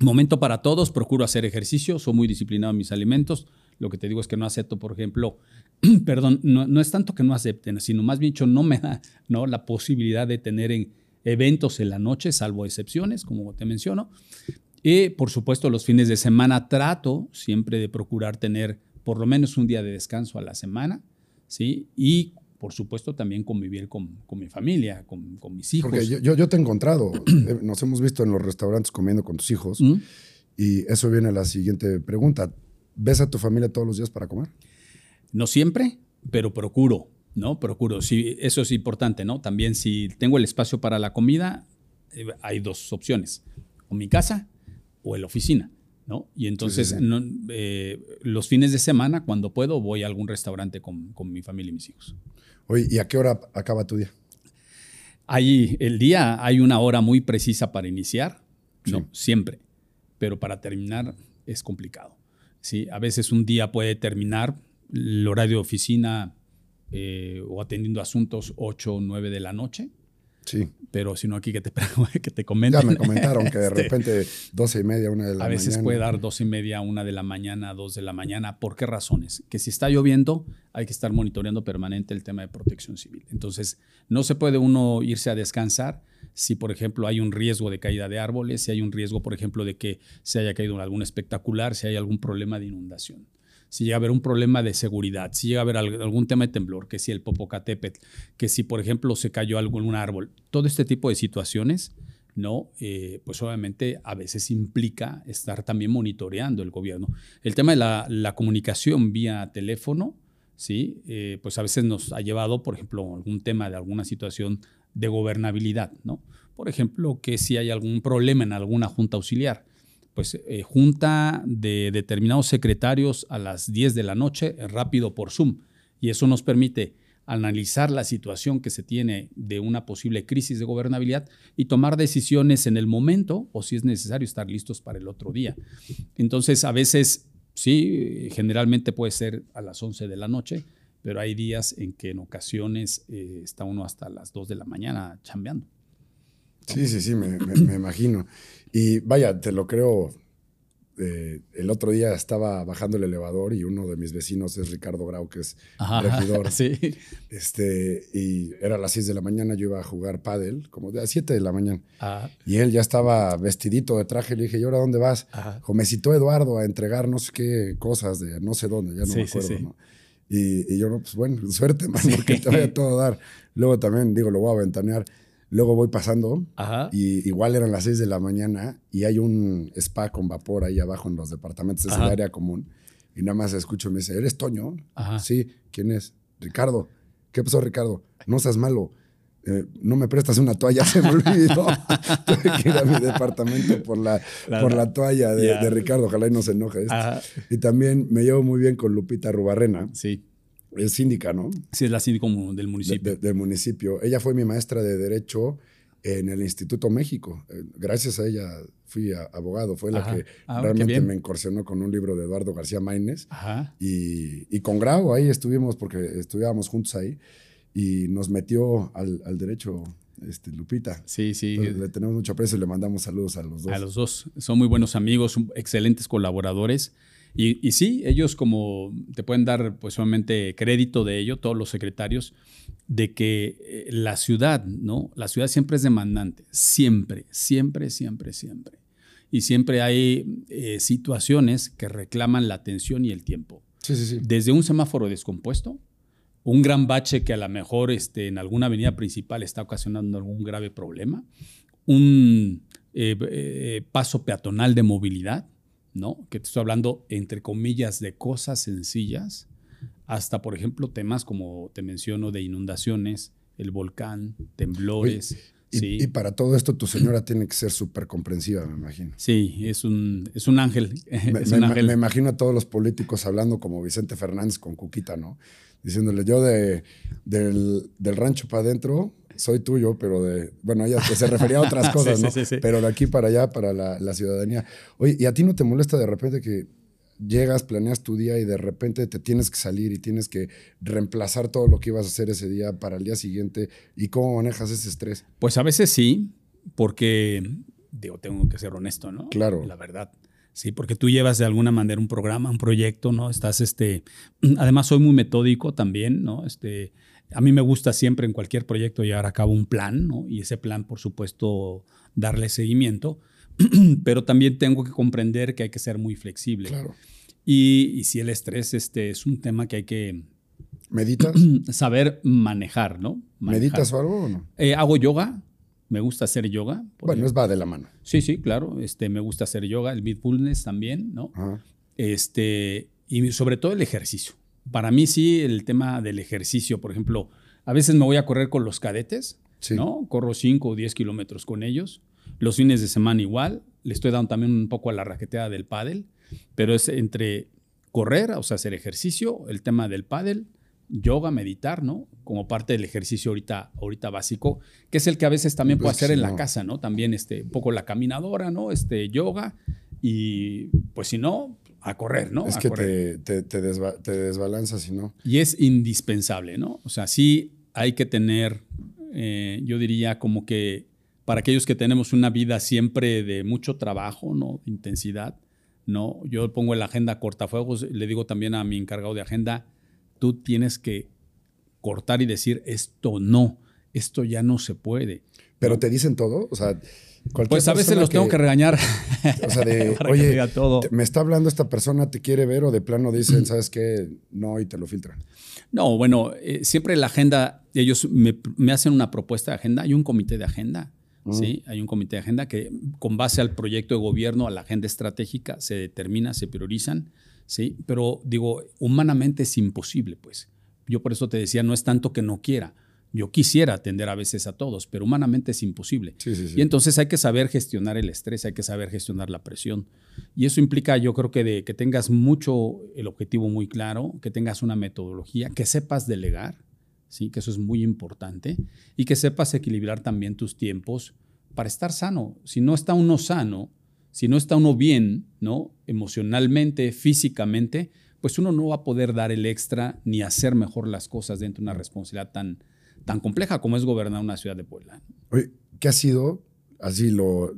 [SPEAKER 2] Momento para todos, procuro hacer ejercicio, soy muy disciplinado en mis alimentos, lo que te digo es que no acepto, por ejemplo, perdón, no, es tanto que no acepten, sino más bien dicho, no me da ¿no? la posibilidad de tener en eventos en la noche, salvo excepciones, como te menciono. Y por supuesto los fines de semana trato siempre de procurar tener por lo menos un día de descanso a la semana, ¿sí? Y por supuesto también convivir con, con mi familia, con, con, mis hijos.
[SPEAKER 1] Porque yo, yo, te he encontrado, eh, nos hemos visto en los restaurantes comiendo con tus hijos ¿Mm? y eso viene a la siguiente pregunta. ¿Ves a tu familia todos los días para comer?
[SPEAKER 2] No siempre, pero procuro, ¿no? Procuro. Sí, eso es importante, ¿no? También si tengo el espacio para la comida, eh, hay dos opciones, o mi casa o en la oficina. ¿no? Y entonces No, eh, los fines de semana, cuando puedo, voy a algún restaurante con, con, mi familia y mis hijos.
[SPEAKER 1] Oye, ¿y a qué hora acaba tu día?
[SPEAKER 2] Ahí, el día hay una hora muy precisa para iniciar, ¿no? Siempre. Pero para terminar es complicado. ¿Sí? A veces un día puede terminar el horario de oficina eh, o atendiendo asuntos 8 o 9 de la noche
[SPEAKER 1] Sí.
[SPEAKER 2] Pero si no aquí que te, que te comenten.
[SPEAKER 1] Ya me comentaron que de este, repente 12 y media, una de la mañana.
[SPEAKER 2] A veces puede dar 12 y media, una de la mañana, dos de la mañana. ¿Por qué razones? Que si está lloviendo, hay que estar monitoreando permanente el tema de protección civil. Entonces, no se puede uno irse a descansar si, por ejemplo, hay un riesgo de caída de árboles, si hay un riesgo, por ejemplo, de que se haya caído algún espectacular, si hay algún problema de inundación si llega a haber un problema de seguridad, si llega a haber algún tema de temblor, que si el Popocatépetl, que si, por ejemplo, se cayó algún árbol, todo este tipo de situaciones, ¿no? Eh, pues obviamente a veces implica estar también monitoreando el gobierno. El tema de la, comunicación vía teléfono, ¿sí? Eh, pues a veces nos ha llevado, por ejemplo, algún tema de alguna situación de gobernabilidad, ¿no? Por ejemplo, que si hay algún problema en alguna junta auxiliar, pues eh, junta de determinados secretarios a las 10 de la noche, eh, rápido por Zoom. Y eso nos permite analizar la situación que se tiene de una posible crisis de gobernabilidad y tomar decisiones en el momento o si es necesario estar listos para el otro día. Entonces, a veces, sí, generalmente puede ser a las 11 de la noche, pero hay días en que en ocasiones eh, está uno hasta las 2 de la mañana chambeando.
[SPEAKER 1] Sí, sí, sí, me, me, imagino. Y vaya, te lo creo. Eh, el otro día estaba bajando el elevador y uno de mis vecinos es Ricardo Grau, que es regidor.
[SPEAKER 2] Sí.
[SPEAKER 1] Este, y era a las 6 de la mañana, yo iba a jugar pádel, como de las 7 de la mañana. Y él ya estaba vestidito de traje. Le dije, ¿y ahora dónde vas? O me citó Eduardo a entregar no sé qué cosas de no sé dónde, ya no me acuerdo. ¿no? Y, y, yo, no, pues bueno, suerte, man, porque te voy a todo dar. Luego también, digo, lo voy a ventanear. Luego voy pasando y igual eran las 6 de la mañana y hay un spa con vapor ahí abajo en los departamentos, es el área común. Y nada más escucho, me dice, ¿eres Toño? Sí, ¿quién es? Ricardo. ¿Qué pasó, Ricardo? No seas malo. Eh, no me prestas una toalla, se me olvidó. Tuve que ir a mi departamento por la, por la toalla de, Ricardo, ojalá y no se enoje. Y también me llevo muy bien con Lupita Rubarrena.
[SPEAKER 2] Sí
[SPEAKER 1] es síndica, ¿no?
[SPEAKER 2] Sí, es la síndica del municipio.
[SPEAKER 1] del municipio. Ella fue mi maestra de Derecho en el Instituto México. Eh, gracias a ella fui abogado. Fue la que ah, realmente me incursionó con un libro de Eduardo García Maínez. Y, y, con Grau ahí estuvimos, porque estudiábamos juntos ahí, y nos metió al, al derecho este, Lupita.
[SPEAKER 2] Sí, sí.
[SPEAKER 1] le tenemos mucho aprecio y le mandamos saludos a los dos.
[SPEAKER 2] A los dos. Son muy buenos amigos, excelentes colaboradores. Y, sí, ellos como te pueden dar pues solamente crédito de ello, todos los secretarios, de que eh, la ciudad, ¿no? La ciudad siempre es demandante, siempre, siempre, siempre, siempre. Y siempre hay eh, situaciones que reclaman la atención y el tiempo.
[SPEAKER 1] Sí, sí, sí.
[SPEAKER 2] Desde un semáforo descompuesto, un gran bache que a lo mejor este, en alguna avenida principal está ocasionando algún grave problema, un eh, paso peatonal de movilidad, ¿no? Que te estoy hablando, entre comillas, de cosas sencillas, hasta, por ejemplo, temas como te menciono de inundaciones, el volcán, temblores.
[SPEAKER 1] Y, para todo esto tu señora tiene que ser súper comprensiva, me imagino.
[SPEAKER 2] Sí, es un, es un ángel.
[SPEAKER 1] Me, imagino a todos los políticos hablando como Vicente Fernández con Cuquita, ¿no? Diciéndole, yo de, del, del rancho para adentro soy tuyo, pero de, bueno, ella se refería a otras cosas, ¿no? pero de aquí para allá, para la, ciudadanía. Oye, ¿y a ti no te molesta de repente que llegas, planeas tu día y de repente te tienes que salir y tienes que reemplazar todo lo que ibas a hacer ese día para el día siguiente? ¿Y cómo manejas ese estrés?
[SPEAKER 2] Pues a veces sí, porque, digo, tengo que ser honesto, ¿no?
[SPEAKER 1] Claro.
[SPEAKER 2] La verdad. Sí, porque tú llevas de alguna manera un programa, un proyecto, ¿no? Estás, este, además soy muy metódico también, ¿no? Este, a mí me gusta siempre en cualquier proyecto llevar a cabo un plan, ¿no? Y ese plan, por supuesto, darle seguimiento, pero también tengo que comprender que hay que ser muy flexible.
[SPEAKER 1] Claro.
[SPEAKER 2] Y, y si el estrés este, es un tema que hay que
[SPEAKER 1] ¿Meditas?
[SPEAKER 2] saber manejar, ¿no? Manejar.
[SPEAKER 1] ¿Meditas o algo o no?
[SPEAKER 2] Eh, hago yoga, me gusta hacer yoga.
[SPEAKER 1] Bueno, es va de la mano.
[SPEAKER 2] Sí, sí, claro. Este, me gusta hacer yoga, el mindfulness también, ¿no?
[SPEAKER 1] Ajá.
[SPEAKER 2] Este, y sobre todo el ejercicio. Para mí sí, el tema del ejercicio, por ejemplo, a veces me voy a correr con los cadetes,
[SPEAKER 1] Sí.
[SPEAKER 2] ¿no? Corro 5 o 10 kilómetros con ellos. Los fines de semana igual. Le estoy dando también un poco a la raqueteada del pádel, pero es entre correr, o sea, hacer ejercicio, el tema del pádel, yoga, meditar, ¿no? Como parte del ejercicio ahorita, ahorita básico, que es el que a veces también puedo
[SPEAKER 1] Pues
[SPEAKER 2] hacer
[SPEAKER 1] sí,
[SPEAKER 2] en la
[SPEAKER 1] no.
[SPEAKER 2] casa, ¿no? También este, un poco la caminadora, ¿no? Este, yoga y pues si no, a correr, ¿no?
[SPEAKER 1] es
[SPEAKER 2] A
[SPEAKER 1] que
[SPEAKER 2] correr.
[SPEAKER 1] te, te, te, desba- te desbalanzas si no.
[SPEAKER 2] Y es indispensable, ¿no? O sea, sí hay que tener, eh, yo diría como que para aquellos que tenemos una vida siempre de mucho trabajo, ¿no? De intensidad, ¿no? Yo pongo en la agenda cortafuegos, le digo también a mi encargado de agenda, tú tienes que cortar y decir, esto no, esto ya no se puede.
[SPEAKER 1] Pero te dicen todo, o sea, cualquier
[SPEAKER 2] Pues a veces los tengo que regañar.
[SPEAKER 1] O sea, de,
[SPEAKER 2] que
[SPEAKER 1] oye,
[SPEAKER 2] diga todo.
[SPEAKER 1] te- me está hablando esta persona, te quiere ver o de plano dicen, ¿sabes qué? No, y te lo filtran.
[SPEAKER 2] No, bueno, eh, siempre la agenda, ellos me, me hacen una propuesta de agenda, hay un comité de agenda, ¿sí? Hay un comité de agenda que con base al proyecto de gobierno, a la agenda estratégica, se determina, se priorizan, ¿sí? Pero digo, humanamente es imposible, pues. Yo por eso te decía, no es tanto que no quiera. Yo quisiera atender a veces a todos, pero humanamente es imposible.
[SPEAKER 1] Sí, sí, sí.
[SPEAKER 2] Y entonces hay que saber gestionar el estrés, hay que saber gestionar la presión. Y eso implica, yo creo que, de, que tengas mucho el objetivo muy claro, que tengas una metodología, que sepas delegar, ¿sí? que eso es muy importante, y que sepas equilibrar también tus tiempos para estar sano. Si no está uno sano, si no está uno bien, ¿no? emocionalmente, físicamente, pues uno no va a poder dar el extra ni hacer mejor las cosas dentro de una responsabilidad tan, tan compleja como es gobernar una ciudad de Puebla.
[SPEAKER 1] Oye, ¿qué ha sido así lo,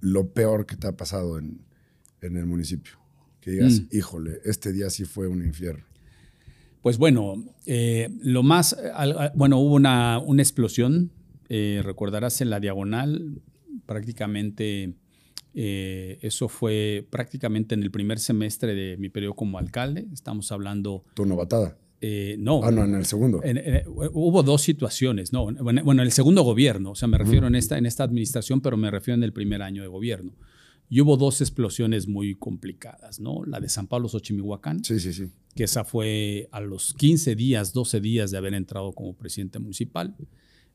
[SPEAKER 1] lo peor que te ha pasado en, en el municipio? Que digas,
[SPEAKER 2] Mm.
[SPEAKER 1] híjole, este día sí fue un infierno.
[SPEAKER 2] Pues bueno, eh, lo más, eh, bueno, hubo una, una explosión, eh, recordarás en la diagonal, prácticamente, eh, eso fue prácticamente en el primer semestre de mi periodo como alcalde, estamos hablando,
[SPEAKER 1] Tu novatada.
[SPEAKER 2] eh, no,
[SPEAKER 1] Ah, no, en el segundo.
[SPEAKER 2] en- en- hubo dos situaciones, ¿no? Bueno, bueno, el segundo gobierno, o sea, me refiero en, esta, en esta administración, pero me refiero en el primer año de gobierno. Y hubo dos explosiones muy complicadas, ¿no? La de San Pablo Xochimihuacán,
[SPEAKER 1] Sí, sí, sí.
[SPEAKER 2] que esa fue a los 15 días, 12 días de haber entrado como presidente municipal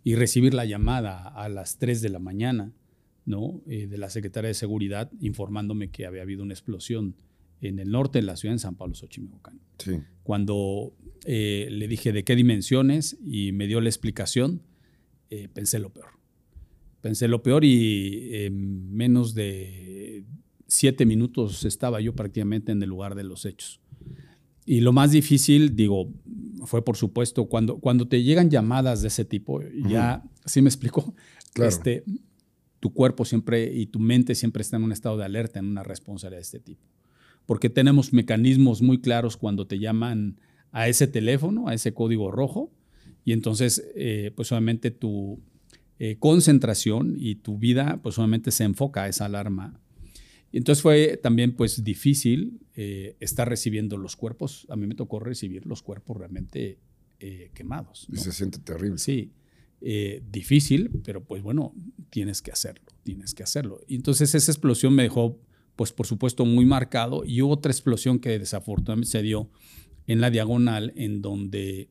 [SPEAKER 2] y recibir la llamada a las 3 de la mañana ¿no? Eh, de la Secretaría de Seguridad informándome que había habido una explosión en el norte de la ciudad, en San Pablo Xochimilco.
[SPEAKER 1] Sí.
[SPEAKER 2] Cuando eh, le dije de qué dimensiones y me dio la explicación, eh, pensé lo peor. Pensé lo peor y en menos de siete minutos estaba yo prácticamente en el lugar de los hechos. Y lo más difícil, digo, fue por supuesto cuando, cuando te llegan llamadas de ese tipo, ya, ¿sí me explicó?
[SPEAKER 1] Claro.
[SPEAKER 2] Este, tu cuerpo siempre y tu mente siempre está en un estado de alerta, en una responsabilidad de este tipo. Porque tenemos mecanismos muy claros cuando te llaman a ese teléfono, a ese código rojo, y entonces, eh, pues obviamente tu eh, concentración y tu vida, pues obviamente se enfoca a esa alarma. Y entonces fue también pues difícil eh, estar recibiendo los cuerpos. A mí me tocó recibir los cuerpos realmente eh, quemados.
[SPEAKER 1] Y se siente terrible.
[SPEAKER 2] Sí, difícil, pero pues bueno, tienes que hacerlo, tienes que hacerlo. Y entonces esa explosión me dejó, pues por supuesto, muy marcado. Y hubo otra explosión que desafortunadamente se dio en la diagonal, en donde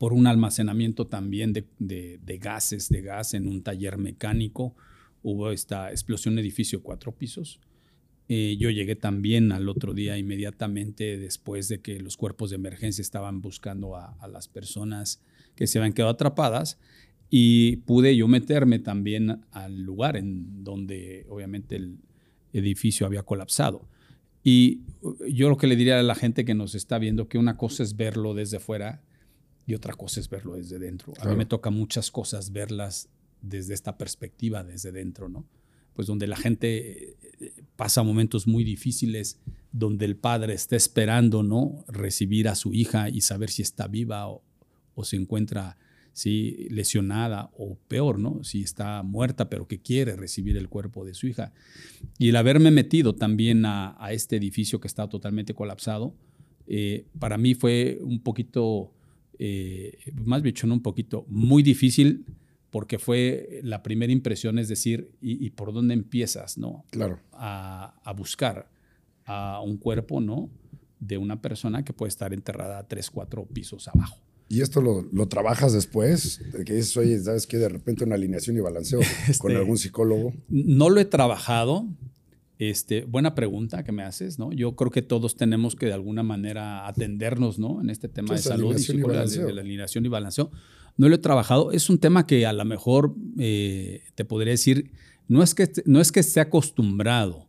[SPEAKER 2] por un almacenamiento también de, gases, de gas en un taller mecánico, hubo esta explosión de edificio cuatro pisos. Eh, yo llegué también al otro día inmediatamente después de que los cuerpos de emergencia estaban buscando a, a las personas que se habían quedado atrapadas y pude yo meterme también al lugar en donde obviamente el edificio había colapsado. Y yo lo que le diría a la gente que nos está viendo, que una cosa es verlo desde fuera y otra cosa es verlo desde dentro. A
[SPEAKER 1] Claro.
[SPEAKER 2] mí me toca muchas cosas verlas desde esta perspectiva, desde dentro, ¿no? Pues donde la gente eh, pasa momentos muy difíciles, donde el padre está esperando, ¿no? Recibir a su hija y saber si está viva o, o se encuentra ¿sí? lesionada o peor, ¿no? Si está muerta pero que quiere recibir el cuerpo de su hija. Y el haberme metido también a, este edificio que estaba totalmente colapsado, eh, para mí fue un poquito, eh, más bien un poquito, muy difícil porque fue la primera impresión, es decir, ¿y, por dónde empiezas, no?
[SPEAKER 1] Claro.
[SPEAKER 2] A, a buscar a un cuerpo, ¿no? De una persona que puede estar enterrada tres, cuatro pisos abajo.
[SPEAKER 1] ¿Y esto lo, lo, trabajas después? Que dices, oye, ¿sabes qué? De repente una alineación y balanceo con este, algún psicólogo.
[SPEAKER 2] No lo he trabajado. Este, buena pregunta que me haces, ¿no? Yo creo que todos tenemos que de alguna manera atendernos, ¿no? En este tema de salud y, de, la alineación y balanceo. No lo he trabajado. Es un tema que a lo mejor eh, te podría decir, no es que, no es que esté acostumbrado,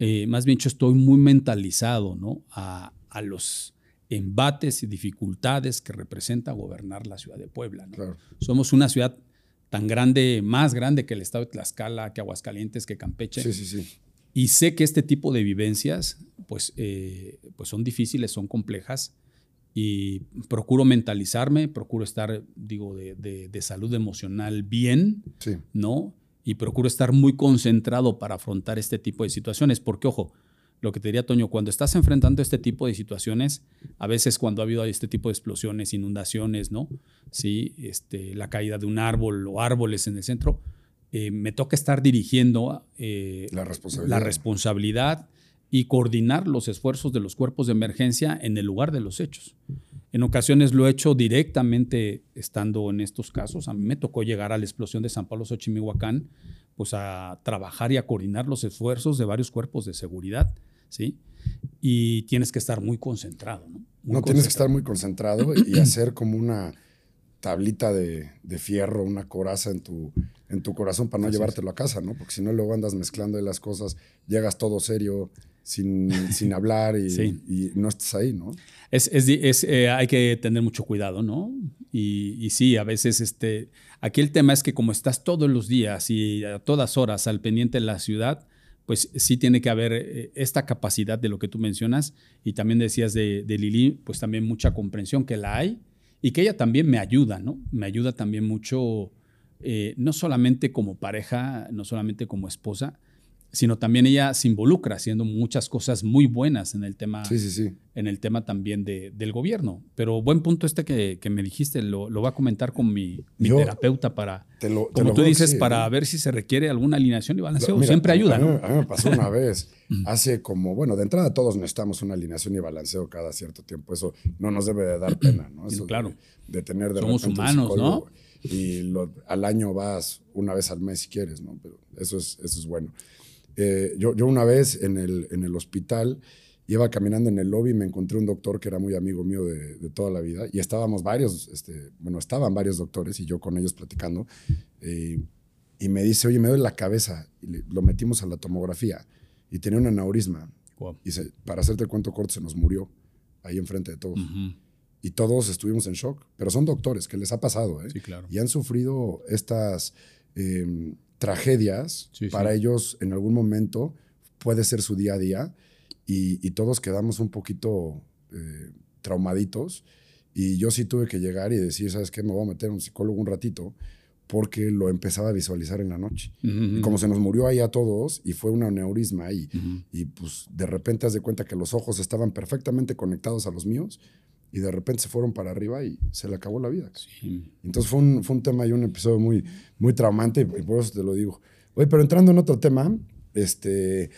[SPEAKER 2] eh, más bien yo estoy muy mentalizado, ¿no? A, a los embates y dificultades que representa gobernar la ciudad de Puebla. Somos una ciudad tan grande, más grande que el estado de Tlaxcala, que Aguascalientes, que Campeche.
[SPEAKER 1] Sí, sí, sí.
[SPEAKER 2] Y sé que este tipo de vivencias pues, eh, pues son difíciles, son complejas y procuro mentalizarme, procuro estar, digo, de, de, salud emocional bien, ¿no? Y procuro estar muy concentrado para afrontar este tipo de situaciones, porque, ojo, lo que te diría Toño, cuando estás enfrentando este tipo de situaciones, a veces cuando ha habido este tipo de explosiones, inundaciones, ¿no? Sí, este, la caída de un árbol o árboles en el centro, eh, me toca estar dirigiendo
[SPEAKER 1] eh, la, responsabilidad.
[SPEAKER 2] la responsabilidad y coordinar los esfuerzos de los cuerpos de emergencia en el lugar de los hechos. En ocasiones lo he hecho directamente estando en estos casos. A mí me tocó llegar a la explosión de San Pablo Xochimihuacán, pues a trabajar y a coordinar los esfuerzos de varios cuerpos de seguridad ¿sí? Y tienes que estar muy concentrado, ¿no?
[SPEAKER 1] no, tienes que estar muy concentrado y hacer como una tablita de, fierro, una coraza en tu, en tu corazón para no llevártelo a casa, ¿no? Porque si no, luego andas mezclando las cosas, llegas todo serio, sin, sin hablar y, no estás ahí, ¿no?
[SPEAKER 2] Es, es, eh, hay que tener mucho cuidado, ¿no? Y, y, sí, a veces este, aquí el tema es que como estás todos los días y a todas horas al pendiente de la ciudad, pues sí tiene que haber eh, esta capacidad de lo que tú mencionas y también decías de, Lili, pues también mucha comprensión que la hay y que ella también me ayuda, ¿no? Me ayuda también mucho, eh, no solamente como pareja, no solamente como esposa, sino también ella se involucra haciendo muchas cosas muy buenas en el tema, En el tema también del gobierno. Pero buen punto este que, me dijiste, lo, lo, voy a comentar con mi, terapeuta para, como tú dices, para ver si se requiere alguna alineación y balanceo. Siempre ayuda.
[SPEAKER 1] A mí, a mí, me pasó una vez, hace como, bueno, de entrada todos necesitamos una alineación y balanceo cada cierto tiempo. Eso no nos debe de dar pena, ¿no? Eso
[SPEAKER 2] claro.
[SPEAKER 1] De, tener de
[SPEAKER 2] Somos humanos, ¿no?
[SPEAKER 1] Y al año vas una vez al mes si quieres, ¿no? Pero eso es, eso es bueno. Eh, yo, yo, una vez en el, en el hospital iba caminando en el lobby y me encontré un doctor que era muy amigo mío de, de toda la vida y estábamos varios, este, bueno, estaban varios doctores y yo con ellos platicando eh, y me dice, oye, me duele la cabeza y lo metimos a la tomografía y tenía un aneurisma y para hacerte el cuento corto se nos murió ahí enfrente de todos. Y todos estuvimos en shock, pero son doctores que les ha pasado, ¿eh?
[SPEAKER 2] Sí, claro.
[SPEAKER 1] Y han sufrido estas... Eh, tragedias, para ellos en algún momento puede ser su día a día y, todos quedamos un poquito eh, traumaditos. Y yo sí tuve que llegar y decir, ¿sabes qué? Me voy a meter a un psicólogo un ratito porque lo empezaba a visualizar en la noche. Y como se nos murió ahí a todos y fue un aneurisma y, y pues de repente haz de cuenta que los ojos estaban perfectamente conectados a los míos, y de repente se fueron para arriba y se le acabó la vida. Entonces fue un, fue un, tema y un episodio muy, muy traumante y por eso te lo digo. Oye, pero entrando en otro tema, este,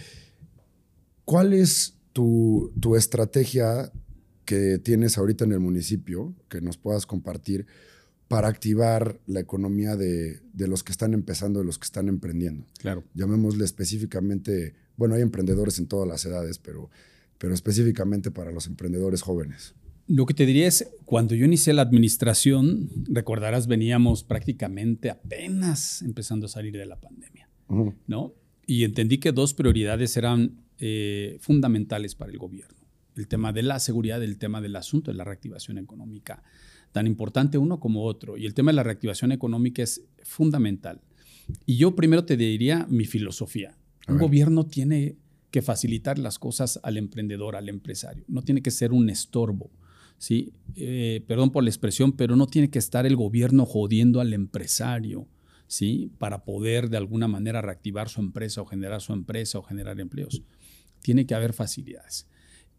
[SPEAKER 1] ¿cuál es tu, tu estrategia que tienes ahorita en el municipio que nos puedas compartir para activar la economía de, de, los que están empezando, de los que están emprendiendo?
[SPEAKER 2] Claro.
[SPEAKER 1] Llamémosle específicamente, bueno, hay emprendedores en todas las edades, pero, pero específicamente para los emprendedores jóvenes.
[SPEAKER 2] Lo que te diría es, cuando yo inicié la administración, recordarás, veníamos prácticamente apenas empezando a salir de la pandemia, ¿no? Y entendí que dos prioridades eran eh, fundamentales para el gobierno. El tema de la seguridad, el tema del asunto de la reactivación económica, tan importante uno como otro. Y el tema de la reactivación económica es fundamental. Y yo primero te diría mi filosofía. Un gobierno tiene que facilitar las cosas al emprendedor, al empresario. No tiene que ser un estorbo ¿sí? Eh, perdón por la expresión, pero no tiene que estar el gobierno jodiendo al empresario, ¿sí? Para poder de alguna manera reactivar su empresa o generar su empresa o generar empleos. Tiene que haber facilidades.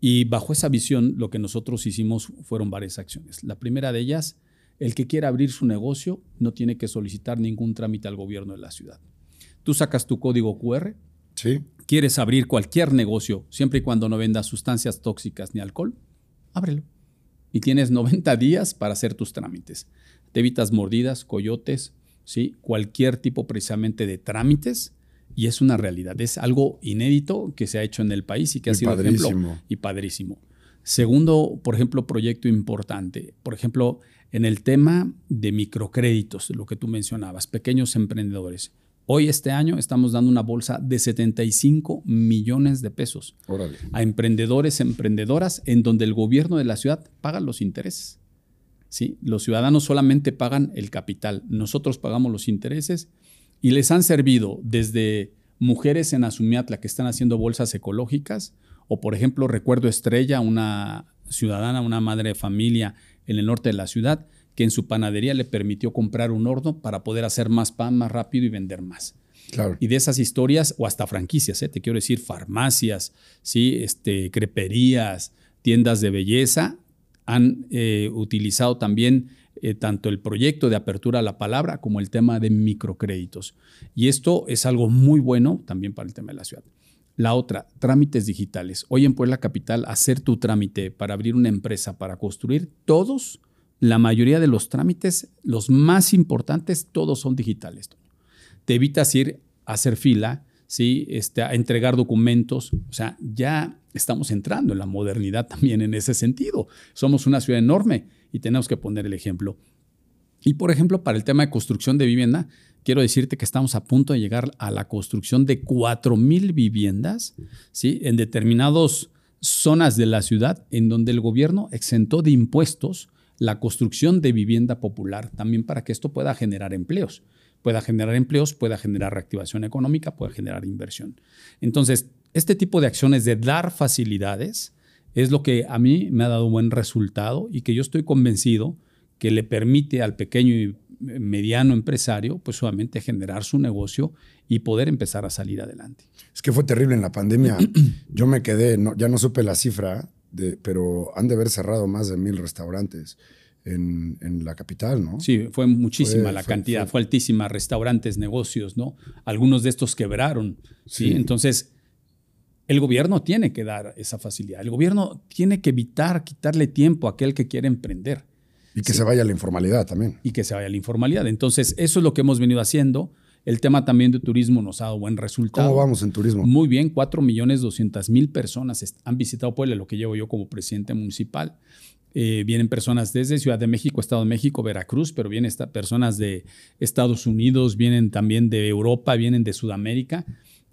[SPEAKER 2] Y bajo esa visión, lo que nosotros hicimos fueron varias acciones. La primera de ellas, el que quiera abrir su negocio no tiene que solicitar ningún trámite al gobierno de la ciudad. Tú sacas tu código QR,
[SPEAKER 1] Sí.
[SPEAKER 2] quieres abrir cualquier negocio, siempre y cuando no vendas sustancias tóxicas ni alcohol, ábrelo. Y tienes 90 días para hacer tus trámites. Te evitas mordidas, coyotes, ¿sí? cualquier tipo precisamente de trámites. Y es una realidad, es algo inédito que se ha hecho en el país y que ha sido
[SPEAKER 1] padrísimo.
[SPEAKER 2] ejemplo y padrísimo. Segundo, por ejemplo, proyecto importante. Por ejemplo, en el tema de microcréditos, lo que tú mencionabas, pequeños emprendedores. Hoy, este año, estamos dando una bolsa de 75 millones de pesos
[SPEAKER 1] Órale.
[SPEAKER 2] a emprendedores, emprendedoras, en donde el gobierno de la ciudad paga los intereses. ¿sí? Los ciudadanos solamente pagan el capital, nosotros pagamos los intereses y les han servido desde mujeres en Azumiatla que están haciendo bolsas ecológicas, o por ejemplo, recuerdo Estrella, una ciudadana, una madre de familia en el norte de la ciudad, que en su panadería le permitió comprar un horno para poder hacer más pan más rápido y vender más.
[SPEAKER 1] Claro.
[SPEAKER 2] Y de esas historias, o hasta franquicias, ¿eh? te quiero decir, farmacias, ¿sí? este, creperías, tiendas de belleza, han eh, utilizado también eh, tanto el proyecto de apertura a la palabra como el tema de microcréditos. Y esto es algo muy bueno también para el tema de la ciudad. La otra, trámites digitales. Hoy en Puebla Capital, hacer tu trámite para abrir una empresa, para construir, todos, la mayoría de los trámites, los más importantes, todos son digitales te evitas ir a hacer fila, ¿sí? este, a entregar documentos. O sea, ya estamos entrando en la modernidad también en ese sentido. Somos una ciudad enorme y tenemos que poner el ejemplo. Y por ejemplo, para el tema de construcción de vivienda, quiero decirte que estamos a punto de llegar a la construcción de 4.000 viviendas ¿sí? en determinadas zonas de la ciudad en donde el gobierno exentó de impuestos la construcción de vivienda popular, también para que esto pueda generar empleos pueda generar empleos, pueda generar reactivación económica, pueda generar inversión. Entonces, este tipo de acciones de dar facilidades es lo que a mí me ha dado buen resultado y que yo estoy convencido que le permite al pequeño y mediano empresario, pues solamente generar su negocio y poder empezar a salir adelante.
[SPEAKER 1] Es que fue terrible en la pandemia. Yo me quedé, no- ya no supe la cifra, de, pero han de haber cerrado más de mil restaurantes en, en la capital, ¿no?
[SPEAKER 2] Sí, fue muchísima
[SPEAKER 1] Fue-
[SPEAKER 2] la
[SPEAKER 1] fue-
[SPEAKER 2] cantidad,
[SPEAKER 1] fue-
[SPEAKER 2] fue, altísima, restaurantes, negocios, ¿no? Algunos de estos quebraron, ¿sí?
[SPEAKER 1] Sí.
[SPEAKER 2] Entonces, el gobierno tiene que dar esa facilidad. El gobierno tiene que evitar quitarle tiempo a aquel que quiere emprender
[SPEAKER 1] Y que
[SPEAKER 2] Sí.
[SPEAKER 1] se vaya a la informalidad también.
[SPEAKER 2] y que se vaya a la informalidad. Entonces, eso es lo que hemos venido haciendo. El tema también de turismo nos ha dado buen resultado.
[SPEAKER 1] ¿Cómo vamos en turismo?
[SPEAKER 2] Muy bien, 4 millones 200 mil personas han visitado Puebla, lo que llevo yo como presidente municipal. Eh, vienen personas desde Ciudad de México, Estado de México, Veracruz, pero vienen esta- personas de Estados Unidos, vienen también de Europa, vienen de Sudamérica.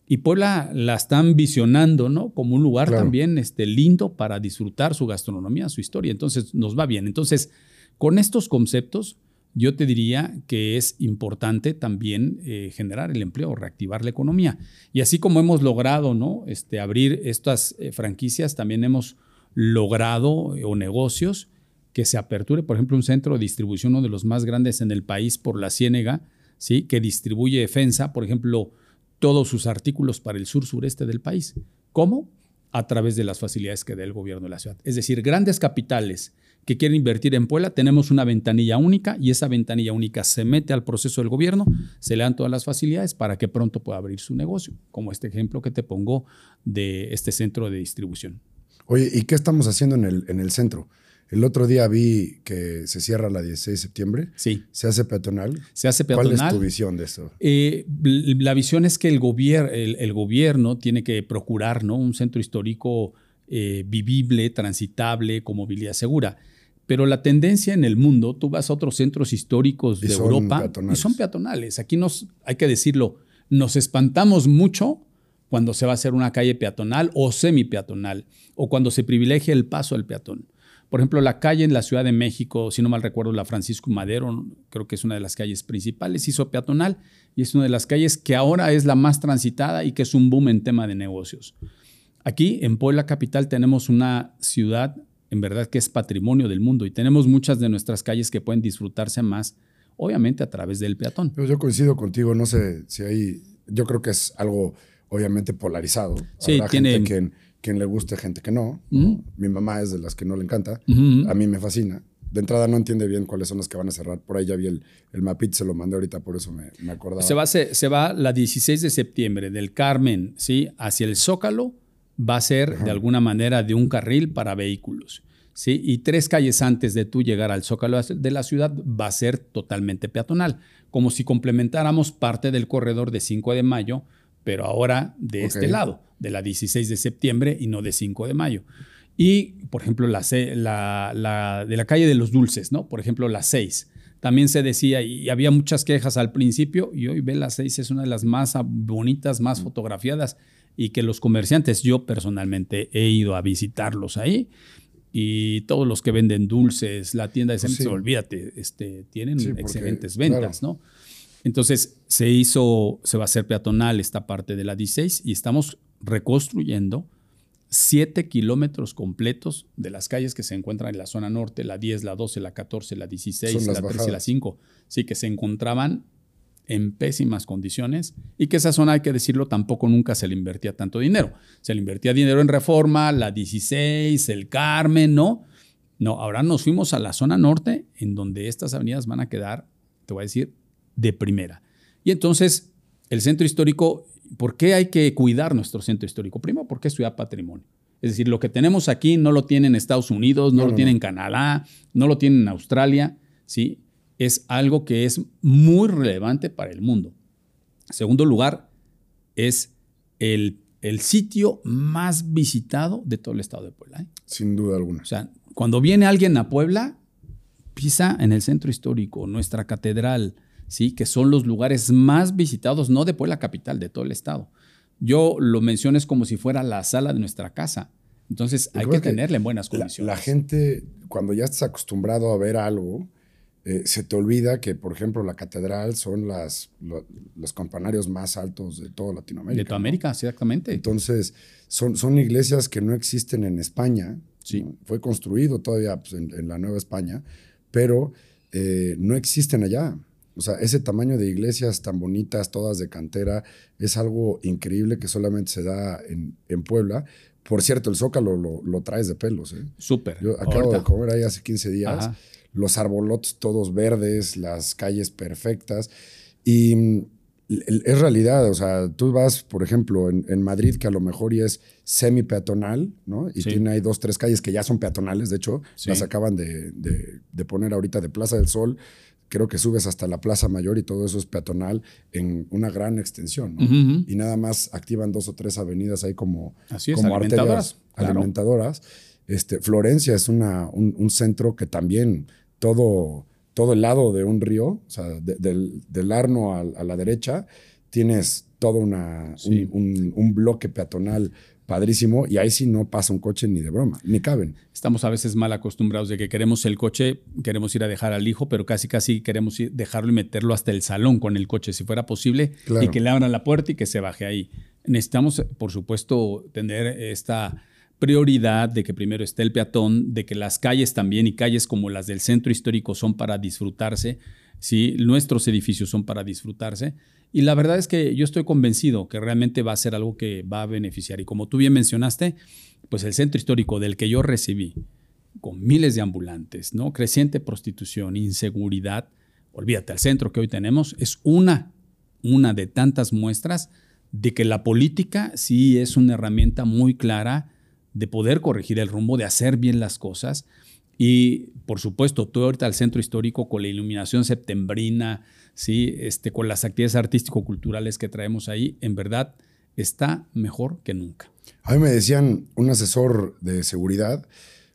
[SPEAKER 2] Y Puebla la están visionando, ¿no? Como un lugar
[SPEAKER 1] Claro.
[SPEAKER 2] también este, lindo para disfrutar su gastronomía, su historia. Entonces, nos va bien. Entonces, con estos conceptos, yo te diría que es importante también eh, generar el empleo, reactivar la economía. Y así como hemos logrado ¿no? este, abrir estas eh, franquicias, también hemos logrado eh, o negocios que se aperture, por ejemplo, un centro de distribución, uno de los más grandes en el país por la Ciénega, ¿sí? que distribuye defensa, por ejemplo, todos sus artículos para el sur-sureste del país. ¿Cómo? A través de las facilidades que da el gobierno de la ciudad. Es decir, grandes capitales que quieren invertir en Puebla, tenemos una ventanilla única y esa ventanilla única se mete al proceso del gobierno, se le dan todas las facilidades para que pronto pueda abrir su negocio, como este ejemplo que te pongo de este centro de distribución.
[SPEAKER 1] Oye, ¿y qué estamos haciendo en el, en el centro? El otro día vi que se cierra la 16 de septiembre.
[SPEAKER 2] Sí,
[SPEAKER 1] ¿Se hace peatonal?
[SPEAKER 2] se hace
[SPEAKER 1] ¿Cuál
[SPEAKER 2] peatonal.
[SPEAKER 1] es tu visión de esto?
[SPEAKER 2] Eh, la visión es que el, gobier- el, el gobierno tiene que procurar ¿no? un centro histórico eh, vivible, transitable, con movilidad segura. Pero la tendencia en el mundo, tú vas a otros centros históricos de Europa
[SPEAKER 1] peatonales.
[SPEAKER 2] y son peatonales. Aquí nos, hay que decirlo, nos espantamos mucho cuando se va a hacer una calle peatonal o semi-peatonal, o cuando se privilegia el paso al peatón. Por ejemplo, la calle en la Ciudad de México, si no mal recuerdo, la Francisco Madero, creo que es una de las calles principales, hizo peatonal y es una de las calles que ahora es la más transitada y que es un boom en tema de negocios. Aquí en Puebla Capital tenemos una ciudad en verdad que es patrimonio del mundo y tenemos muchas de nuestras calles que pueden disfrutarse más, obviamente a través del peatón.
[SPEAKER 1] Yo coincido contigo, no sé si hay, yo creo que es algo obviamente polarizado.
[SPEAKER 2] Sí, tiene...
[SPEAKER 1] gente quien, quien le guste, gente que no. Mi mamá es de las que no le encanta, a mí me fascina de entrada no entiende bien cuáles son las que van a cerrar. Por ahí ya vi el, el mapit, se lo mandé ahorita, por eso me, me acordaba.
[SPEAKER 2] Se va, se, va la 16 de septiembre del Carmen ¿sí? hacia el Zócalo, va a ser de alguna manera de un carril para vehículos. ¿sí? Y tres calles antes de tú llegar al Zócalo de la ciudad va a ser totalmente peatonal, como si complementáramos parte del corredor de 5 de mayo, pero ahora de este lado, de la 16 de septiembre y no de 5 de mayo. Y, por ejemplo, la, la, de la calle de los dulces, ¿no? Por ejemplo, la 6. También se decía, y había muchas quejas al principio, y hoy ve la 6 es una de las más bonitas, más fotografiadas, y que los comerciantes, yo personalmente he ido a visitarlos ahí, y todos los que venden dulces, la tienda de pues olvídate, este, tienen excelentes ventas, ¿no? Entonces se hizo, se va a hacer peatonal esta parte de la 16 y estamos reconstruyendo 7 kilómetros completos de las calles que se encuentran en la zona norte, la 10, la 12, la 14, la 16, la 13 y la 5. Sí, que se encontraban en pésimas condiciones y que esa zona, hay que decirlo, tampoco nunca se le invertía tanto dinero. Se le invertía dinero en reforma, la 16, el Carmen, ¿no? No, ahora nos fuimos a la zona norte, en donde estas avenidas van a quedar, te voy a decir, de primera. Y entonces el centro histórico ¿por qué hay que cuidar nuestro centro histórico? Primero, porque es ciudad patrimonio. Es decir, lo que tenemos aquí no lo tiene en Estados Unidos, no, lo tiene en Canadá, no lo tiene en Australia, ¿sí? Es algo que es muy relevante para el mundo. segundo lugar, es el, el sitio más visitado de todo el estado de Puebla. ¿eh?
[SPEAKER 1] Sin duda alguna.
[SPEAKER 2] O sea, cuando viene alguien a Puebla, pisa en el centro histórico, nuestra catedral, ¿sí? que son los lugares más visitados, no de Puebla capital, de todo el estado. Yo lo menciono es como si fuera la sala de nuestra casa. Entonces hay que, tenerle en buenas condiciones.
[SPEAKER 1] La, gente, cuando ya estás acostumbrado a ver algo, eh, se te olvida que, por ejemplo, la catedral son las, los campanarios más altos de toda Latinoamérica.
[SPEAKER 2] De toda América, exactamente.
[SPEAKER 1] Entonces, son, son iglesias que no existen en España.
[SPEAKER 2] Sí.
[SPEAKER 1] Fue construido todavía pues, en, la Nueva España, pero eh, no existen allá. O sea, ese tamaño de iglesias tan bonitas, todas de cantera, es algo increíble que solamente se da en, Puebla. Por cierto, el Zócalo lo, traes de pelos. ¿eh?
[SPEAKER 2] Súper.
[SPEAKER 1] Yo acabo de comer ahí hace 15 días. Los arbolotes todos verdes, las calles perfectas. Y es realidad, o sea, tú vas, por ejemplo, en, Madrid, que a lo mejor ya es semi-peatonal, ¿no? Y tiene ahí dos, tres calles que ya son peatonales, de hecho, las acaban de, de, poner ahorita de Plaza del Sol creo que subes hasta la Plaza Mayor y todo eso es peatonal en una gran extensión. Y nada más activan dos o tres avenidas ahí como, como
[SPEAKER 2] alimentadoras.
[SPEAKER 1] alimentadoras. Este, Florencia es una, un, centro que también todo, todo el lado de un río, o sea, del, del, Arno a, la derecha, tienes todo una, un, un, bloque peatonal padrísimo y ahí sí no pasa un coche ni de broma, ni caben.
[SPEAKER 2] Estamos a veces mal acostumbrados de que queremos el coche, queremos ir a dejar al hijo, pero casi casi queremos dejarlo y meterlo hasta el salón con el coche, si fuera posible, y que le abran la puerta y que se baje ahí. Necesitamos, por supuesto, tener esta prioridad de que primero esté el peatón, de que las calles también y calles como las del centro histórico son para disfrutarse, ¿sí? nuestros edificios son para disfrutarse y la verdad es que yo estoy convencido que realmente va a ser algo que va a beneficiar. Y como tú bien mencionaste, pues el centro histórico del que yo recibí, con miles de ambulantes, ¿no? creciente prostitución, inseguridad, olvídate, el centro que hoy tenemos es una, una de tantas muestras de que la política sí es una herramienta muy clara de poder corregir el rumbo, de hacer bien las cosas. Y por supuesto, tú ahorita al centro histórico con la iluminación septembrina, ¿sí? este, con las actividades artístico-culturales que traemos ahí, en verdad está mejor que nunca.
[SPEAKER 1] A mí me decían un asesor de seguridad,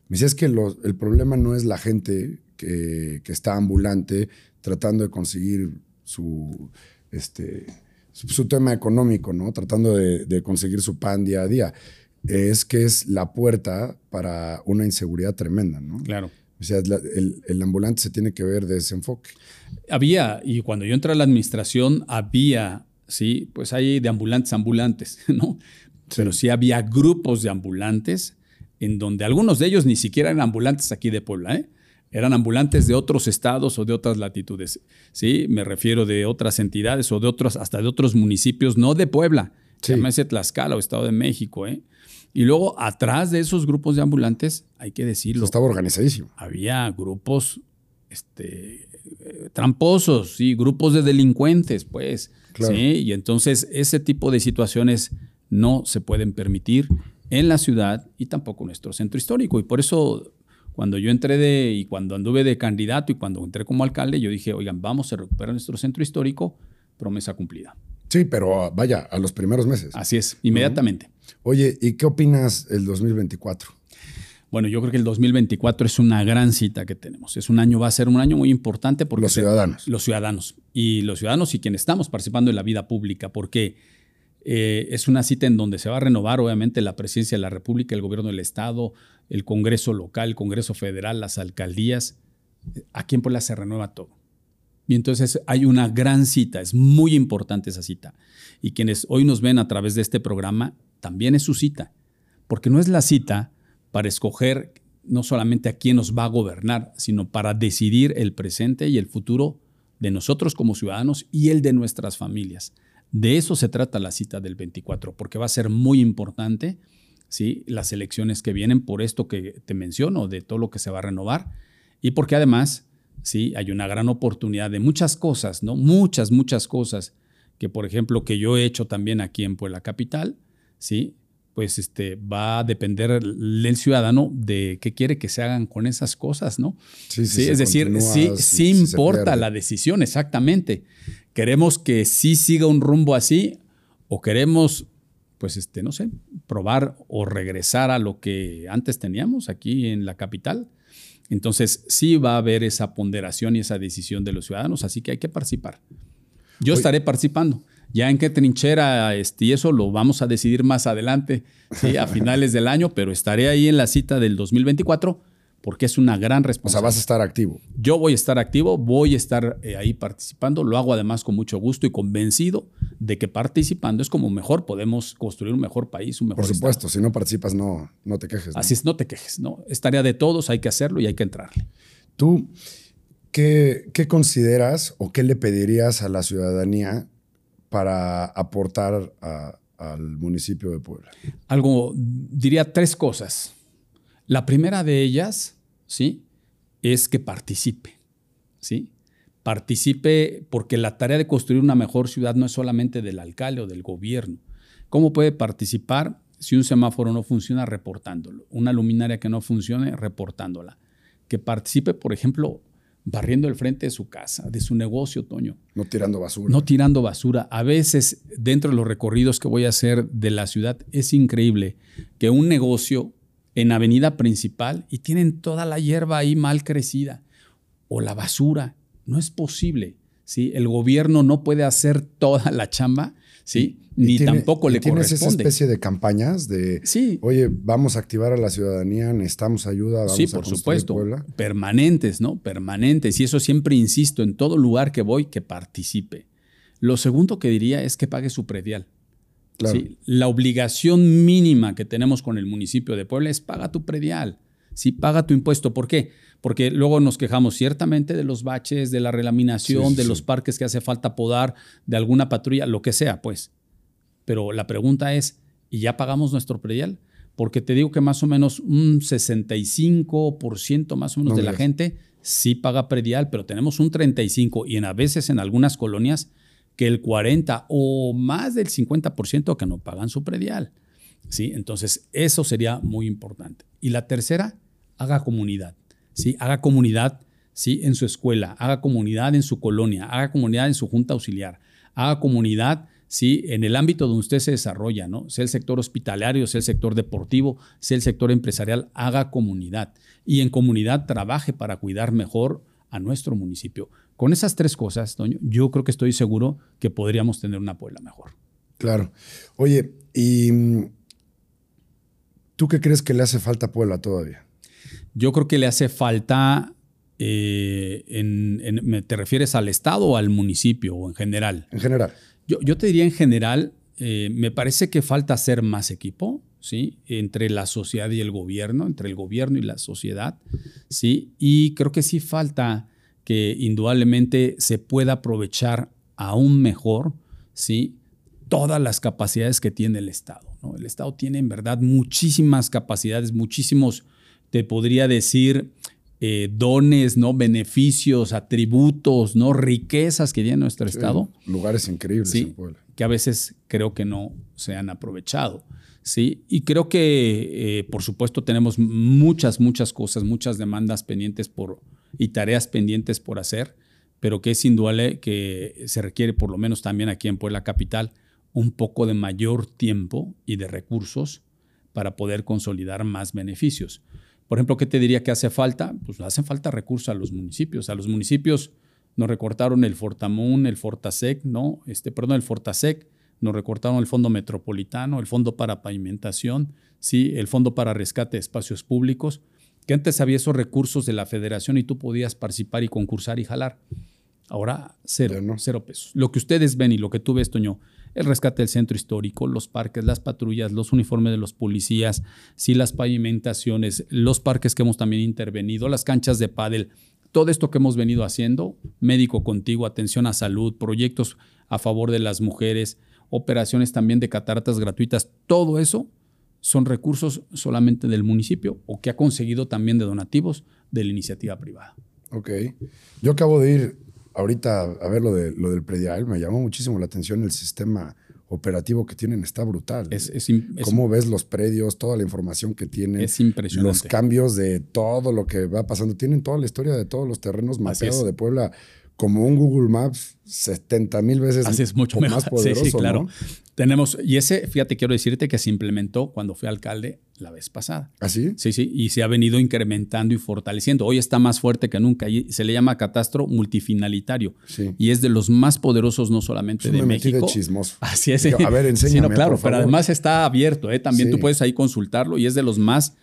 [SPEAKER 1] me decía es que el problema no es la gente que, está ambulante tratando de conseguir su, este, su, tema económico, ¿no? tratando de conseguir su pan día a día. Es que es la puerta para una inseguridad tremenda, ¿no?
[SPEAKER 2] Claro.
[SPEAKER 1] O sea, el, ambulante se tiene que ver de ese enfoque.
[SPEAKER 2] Había, y cuando yo entré a la administración, había, sí, pues hay de ambulantes ambulantes, ¿no? Pero sí había grupos de ambulantes en donde algunos de ellos ni siquiera eran ambulantes aquí de Puebla, ¿eh? eran ambulantes de otros estados o de otras latitudes. Sí, me refiero de otras entidades o de otros, hasta de otros municipios, no de Puebla, sí. llámese Tlaxcala o Estado de México. ¿eh? Y luego, atrás de esos grupos de ambulantes, hay que decirlo.
[SPEAKER 1] Estaba organizadísimo.
[SPEAKER 2] Había grupos este, eh, tramposos, sí, grupos de delincuentes, pues. Sí, y entonces ese tipo de situaciones no se pueden permitir en la ciudad y tampoco en nuestro centro histórico. Y por eso cuando yo entré de, y cuando anduve de candidato y cuando entré como alcalde, yo dije, oigan, vamos a recuperar nuestro centro histórico, promesa cumplida.
[SPEAKER 1] Sí, pero vaya, a los primeros meses.
[SPEAKER 2] Así es, inmediatamente.
[SPEAKER 1] Oye, ¿y qué opinas el 2024?
[SPEAKER 2] Bueno, yo creo que el 2024 es una gran cita que tenemos. Es un año, va a ser un año muy importante porque...
[SPEAKER 1] Los ciudadanos.
[SPEAKER 2] los ciudadanos. Y los ciudadanos y quienes estamos participando en la vida pública, porque eh, es una cita en donde se va a renovar, obviamente, la presidencia de la República, el gobierno del Estado, el Congreso local, el Congreso federal, las alcaldías. Aquí en Puebla se renueva todo. Y entonces hay una gran cita, es muy importante esa cita. Y quienes hoy nos ven a través de este programa, también es su cita. Porque no es la cita para escoger no solamente a quién nos va a gobernar, sino para decidir el presente y el futuro de nosotros como ciudadanos y el de nuestras familias. De eso se trata la cita del 24, porque va a ser muy importante ¿sí? las elecciones que vienen por esto que te menciono, de todo lo que se va a renovar, y porque además ¿sí? hay una gran oportunidad de muchas cosas, ¿no? muchas, muchas cosas, que por ejemplo que yo he hecho también aquí en Puebla Capital, ¿sí? pues este, va a depender el ciudadano de qué quiere que se hagan con esas cosas, ¿no? Sí, sí, es decir, sí, sí importa la decisión, exactamente. ¿Queremos que sí siga un rumbo así o queremos, pues, este, no sé, probar o regresar a lo que antes teníamos aquí en la capital? Entonces, sí va a haber esa ponderación y esa decisión de los ciudadanos, así que hay que participar. Yo estaré participando. Ya en qué trinchera este, y eso lo vamos a decidir más adelante, a finales del año, pero estaré ahí en la cita del 2024 porque es una gran responsabilidad.
[SPEAKER 1] O sea, vas a estar activo.
[SPEAKER 2] Yo voy a estar activo, voy a estar eh, ahí participando, lo hago además con mucho gusto y convencido de que participando es como mejor podemos construir un mejor país, un mejor
[SPEAKER 1] Por supuesto, si no participas no, no te quejes.
[SPEAKER 2] Así es, no te quejes, ¿no? Es tarea de todos, hay que hacerlo y hay que entrarle.
[SPEAKER 1] ¿Tú qué, qué consideras o qué le pedirías a la ciudadanía para aportar al municipio de Puebla?
[SPEAKER 2] Algo, diría tres cosas. La primera de ellas, ¿sí? Es que participe, ¿sí? Participe porque la tarea de construir una mejor ciudad no es solamente del alcalde o del gobierno. ¿Cómo puede participar si un semáforo no funciona reportándolo? Una luminaria que no funcione reportándola. Que participe, por ejemplo, barriendo el frente de su casa, de su negocio, Toño.
[SPEAKER 1] No tirando basura.
[SPEAKER 2] No tirando basura. A veces, dentro de los recorridos que voy a hacer de la ciudad, es increíble que un negocio en avenida principal y tienen toda la hierba ahí mal crecida o la basura. No es posible. ¿sí? El gobierno no puede hacer toda la chamba, ¿sí? ni tampoco le
[SPEAKER 1] ¿tienes
[SPEAKER 2] corresponde.
[SPEAKER 1] esa especie de campañas de,
[SPEAKER 2] sí.
[SPEAKER 1] oye, vamos a activar a la ciudadanía, necesitamos ayuda, vamos
[SPEAKER 2] sí, por supuesto. Permanentes, ¿no? Permanentes. Y eso siempre insisto, en todo lugar que voy, que participe. Lo segundo que diría es que pague su predial. ¿sí? La obligación mínima que tenemos con el municipio de Puebla es paga tu predial, ¿sí? paga tu impuesto. ¿Por qué? Porque luego nos quejamos ciertamente de los baches, de la relaminación, de los parques que hace falta podar, de alguna patrulla, lo que sea, pues. Pero la pregunta es, ¿y ya pagamos nuestro predial? Porque te digo que más o menos un 65% más o menos de la gente sí paga predial, pero tenemos un 35% y en, a veces en algunas colonias que el 40 o más del 50% que no pagan su predial. ¿sí? Entonces, eso sería muy importante. Y la tercera, haga comunidad. ¿sí? Haga comunidad ¿sí? en su escuela, haga comunidad en su colonia, haga comunidad en su junta auxiliar, haga comunidad ¿sí? en el ámbito donde usted se desarrolla, ¿no? sea el sector hospitalario, sea el sector deportivo, sea el sector empresarial, haga comunidad. Y en comunidad trabaje para cuidar mejor a nuestro municipio. Con esas tres cosas, Toño, yo creo que estoy seguro que podríamos tener una Puebla mejor.
[SPEAKER 1] Claro. Oye, ¿y mm, tú qué crees que le hace falta Puebla todavía?
[SPEAKER 2] Yo creo que le hace falta, eh, ¿te refieres al Estado o al municipio o en general?
[SPEAKER 1] En general.
[SPEAKER 2] Yo, yo te diría en general, eh, me parece que falta hacer más equipo, ¿sí? Entre la sociedad y el gobierno, entre el gobierno y la sociedad, ¿sí? Y creo que sí falta que indudablemente se pueda aprovechar aún mejor, ¿sí? Todas las capacidades que tiene el Estado, ¿no? El Estado tiene en verdad muchísimas capacidades, muchísimos, te podría decir, eh, dones, ¿no? beneficios, atributos, ¿no? riquezas que tiene nuestro Estado.
[SPEAKER 1] Lugares increíbles
[SPEAKER 2] sí, que a veces creo que no se han aprovechado. ¿sí? Y creo que, eh, por supuesto, tenemos muchas, muchas cosas, muchas demandas pendientes por, y tareas pendientes por hacer, pero que es indudable que se requiere, por lo menos también aquí en Puebla Capital, un poco de mayor tiempo y de recursos para poder consolidar más beneficios. Por ejemplo, ¿qué te diría que hace falta? Pues hacen falta recursos a los municipios. A los municipios nos recortaron el Fortamun, el Fortasec, ¿no? Este, perdón, el Fortasec, nos recortaron el Fondo Metropolitano, el Fondo para Pavimentación, sí, el Fondo para Rescate de Espacios Públicos, que antes había esos recursos de la federación y tú podías participar y concursar y jalar. Ahora cero, cero pesos. Lo que ustedes ven y lo que tú ves, Toño, el rescate del centro histórico, los parques, las patrullas, los uniformes de los policías, sí, las pavimentaciones, los parques que hemos también intervenido, las canchas de pádel, todo esto que hemos venido haciendo, médico contigo, atención a salud, proyectos a favor de las mujeres, operaciones también de cataratas gratuitas, todo eso son recursos solamente del municipio o que ha conseguido también de donativos de la iniciativa privada.
[SPEAKER 1] Ok. Yo acabo de ir ahorita a ver lo, de, lo del predial, me llamó muchísimo la atención el sistema operativo que tienen está brutal.
[SPEAKER 2] Es,
[SPEAKER 1] Cómo ves los predios, toda la información que tienen.
[SPEAKER 2] Es impresionante.
[SPEAKER 1] Los cambios de todo lo que va pasando. Tienen toda la historia de todos los terrenos mapeados de Puebla como un Google Maps 70 mil veces
[SPEAKER 2] Así es mucho más poderoso. Sí, claro. Tenemos, y ese, fíjate, quiero decirte que se implementó cuando fui alcalde la vez pasada.
[SPEAKER 1] ¿Ah, sí?
[SPEAKER 2] Sí, sí, y se ha venido incrementando y fortaleciendo. Hoy está más fuerte que nunca y se le llama catastro multifinalitario. Sí. Y es de los más poderosos, no solamente de México.
[SPEAKER 1] De chismoso.
[SPEAKER 2] Así es.
[SPEAKER 1] A ver, enséñame,
[SPEAKER 2] claro, pero además está abierto. ¿eh? También tú puedes ahí consultarlo y es de los más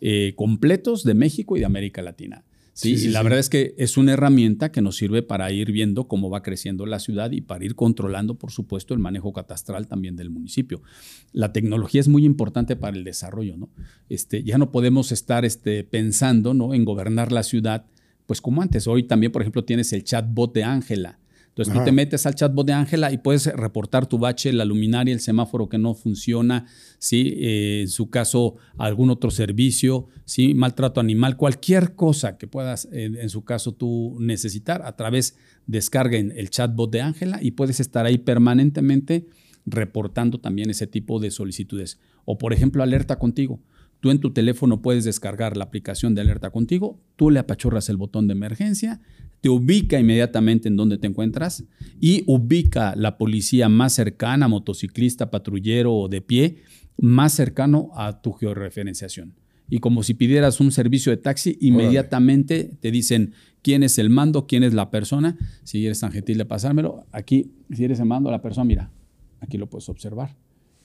[SPEAKER 2] eh, completos de México y de América Latina. Sí, y la verdad es que es una herramienta que nos sirve para ir viendo cómo va creciendo la ciudad y para ir controlando, por supuesto, el manejo catastral también del municipio. La tecnología es muy importante para el desarrollo, ¿no? Este, ya no podemos estar este, pensando ¿no? en gobernar la ciudad, pues como antes. Hoy también, por ejemplo, tienes el chatbot de Ángela. Entonces tú te metes al chatbot de Ángela y puedes reportar tu bache, la luminaria, el semáforo que no funciona, ¿sí? Eh, en su caso algún otro servicio, ¿sí? maltrato animal, cualquier cosa que puedas en su caso tú necesitar, a través descarguen el chatbot de Ángela y puedes estar ahí permanentemente reportando también ese tipo de solicitudes. O por ejemplo, alerta contigo. Tú en tu teléfono puedes descargar la aplicación de alerta contigo, tú le apachurras el botón de emergencia, te ubica inmediatamente en donde te encuentras y ubica la policía más cercana, motociclista, patrullero o de pie, más cercano a tu georreferenciación. Y como si pidieras un servicio de taxi, inmediatamente te dicen quién es el mando, quién es la persona. Si eres tan gentil de pasármelo, aquí, si eres el mando, la persona, mira, aquí lo puedes observar,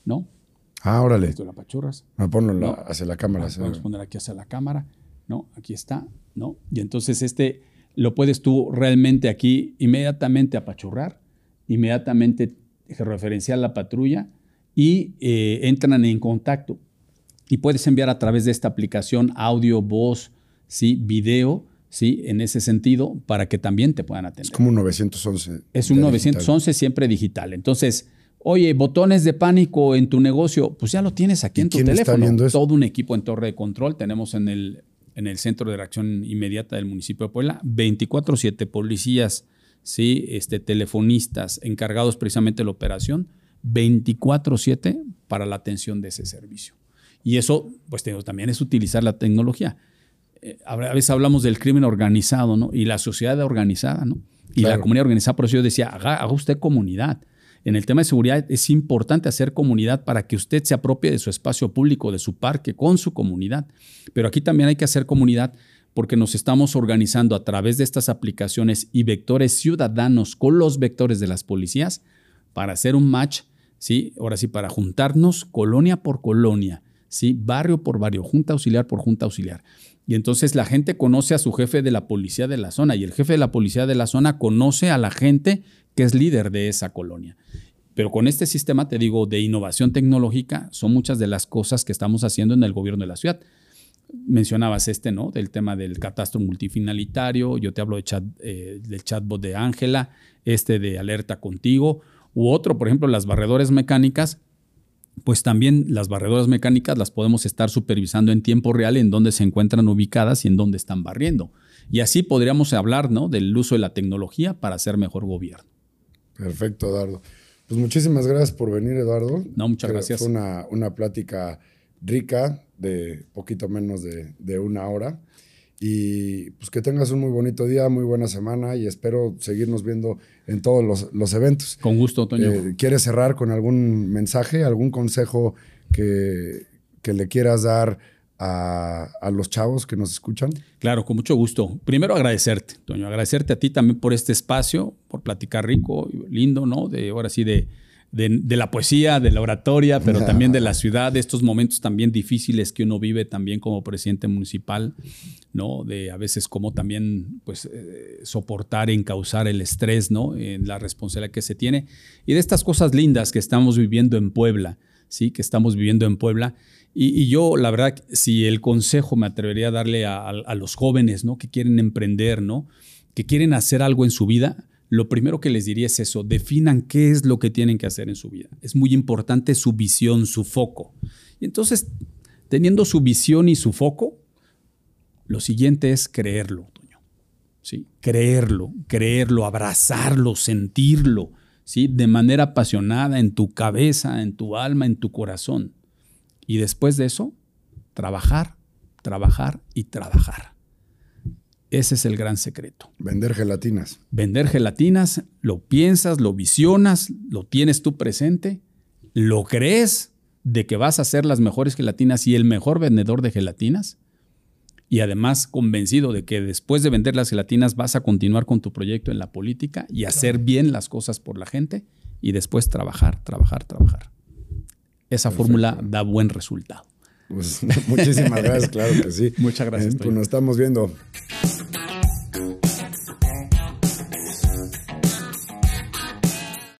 [SPEAKER 2] ¿no?
[SPEAKER 1] Ah, órale.
[SPEAKER 2] Esto la pachurras.
[SPEAKER 1] Ponlo hacia la cámara.
[SPEAKER 2] Vamos a poner aquí hacia la cámara, ¿no? Aquí está, ¿no? Y entonces este lo puedes tú realmente aquí inmediatamente apachurrar, inmediatamente referenciar la patrulla y eh, entran en contacto. Y puedes enviar a través de esta aplicación audio, voz, ¿sí? video, ¿sí? en ese sentido, para que también te puedan atender.
[SPEAKER 1] Es como un 911.
[SPEAKER 2] Es un 911 siempre digital. Entonces, Oye, botones de pánico en tu negocio, pues ya lo tienes aquí en tu teléfono. Todo un equipo en torre de control tenemos en el, en el centro de reacción inmediata del municipio de Puebla, 24/7 policías, sí, este, telefonistas encargados precisamente de la operación, 24/7 para la atención de ese servicio. Y eso, pues también es utilizar la tecnología. Eh, a veces hablamos del crimen organizado, ¿no? Y la sociedad organizada, ¿no? Y la comunidad organizada, por eso yo decía, haga usted comunidad en el tema de seguridad es importante hacer comunidad para que usted se apropie de su espacio público, de su parque, con su comunidad. Pero aquí también hay que hacer comunidad porque nos estamos organizando a través de estas aplicaciones y vectores ciudadanos con los vectores de las policías para hacer un match, ¿sí? Ahora sí, para juntarnos colonia por colonia, ¿sí? Barrio por barrio, junta auxiliar por junta auxiliar. Y entonces la gente conoce a su jefe de la policía de la zona y el jefe de la policía de la zona conoce a la gente que es líder de esa colonia. Pero con este sistema, te digo, de innovación tecnológica, son muchas de las cosas que estamos haciendo en el gobierno de la ciudad. Mencionabas este, ¿no? Del tema del catastro multifinalitario, yo te hablo de chat, eh, del chatbot de Ángela, este de alerta contigo, u otro, por ejemplo, las barredores mecánicas, pues también las barredoras mecánicas las podemos estar supervisando en tiempo real en dónde se encuentran ubicadas y en dónde están barriendo. Y así podríamos hablar ¿no? del uso de la tecnología para hacer mejor gobierno.
[SPEAKER 1] Perfecto, Eduardo. Pues muchísimas gracias por venir, Eduardo.
[SPEAKER 2] No, muchas gracias.
[SPEAKER 1] Fue una, una, plática rica de poquito menos de, de una hora. Y pues que tengas un muy bonito día, muy buena semana y espero seguirnos viendo en todos los, los eventos.
[SPEAKER 2] Con gusto, Toño. Eh,
[SPEAKER 1] ¿Quieres cerrar con algún mensaje, algún consejo que, que le quieras dar a, a, los chavos que nos escuchan?
[SPEAKER 2] Claro, con mucho gusto. Primero agradecerte, Toño, agradecerte a ti también por este espacio, por platicar rico, lindo, ¿no? De ahora sí de de, la poesía, de la oratoria, pero también de la ciudad, de estos momentos también difíciles que uno vive también como presidente municipal, ¿no? De a veces cómo también pues eh, soportar, encauzar el estrés, ¿no? En la responsabilidad que se tiene y de estas cosas lindas que estamos viviendo en Puebla, ¿sí? Que estamos viviendo en Puebla. Y, yo, la verdad, si el consejo me atrevería a darle a, a los jóvenes, ¿no? Que quieren emprender, ¿no? Que quieren hacer algo en su vida, lo primero que les diría es eso, definan qué es lo que tienen que hacer en su vida. Es muy importante su visión, su foco. Y entonces, teniendo su visión y su foco, lo siguiente es creerlo, Toño. ¿Sí? Creerlo, creerlo, abrazarlo, sentirlo, ¿sí? De manera apasionada en tu cabeza, en tu alma, en tu corazón. Y después de eso, trabajar, trabajar y trabajar. Ese es el gran secreto.
[SPEAKER 1] Vender gelatinas.
[SPEAKER 2] Vender gelatinas, lo piensas, lo visionas, lo tienes tú presente, lo crees de que vas a ser las mejores gelatinas y el mejor vendedor de gelatinas. Y además convencido de que después de vender las gelatinas vas a continuar con tu proyecto en la política y hacer bien las cosas por la gente y después trabajar, trabajar, trabajar. Esa fórmula da buen resultado.
[SPEAKER 1] Pues, muchísimas gracias, claro que sí.
[SPEAKER 2] Muchas gracias.
[SPEAKER 1] pues nos estamos viendo.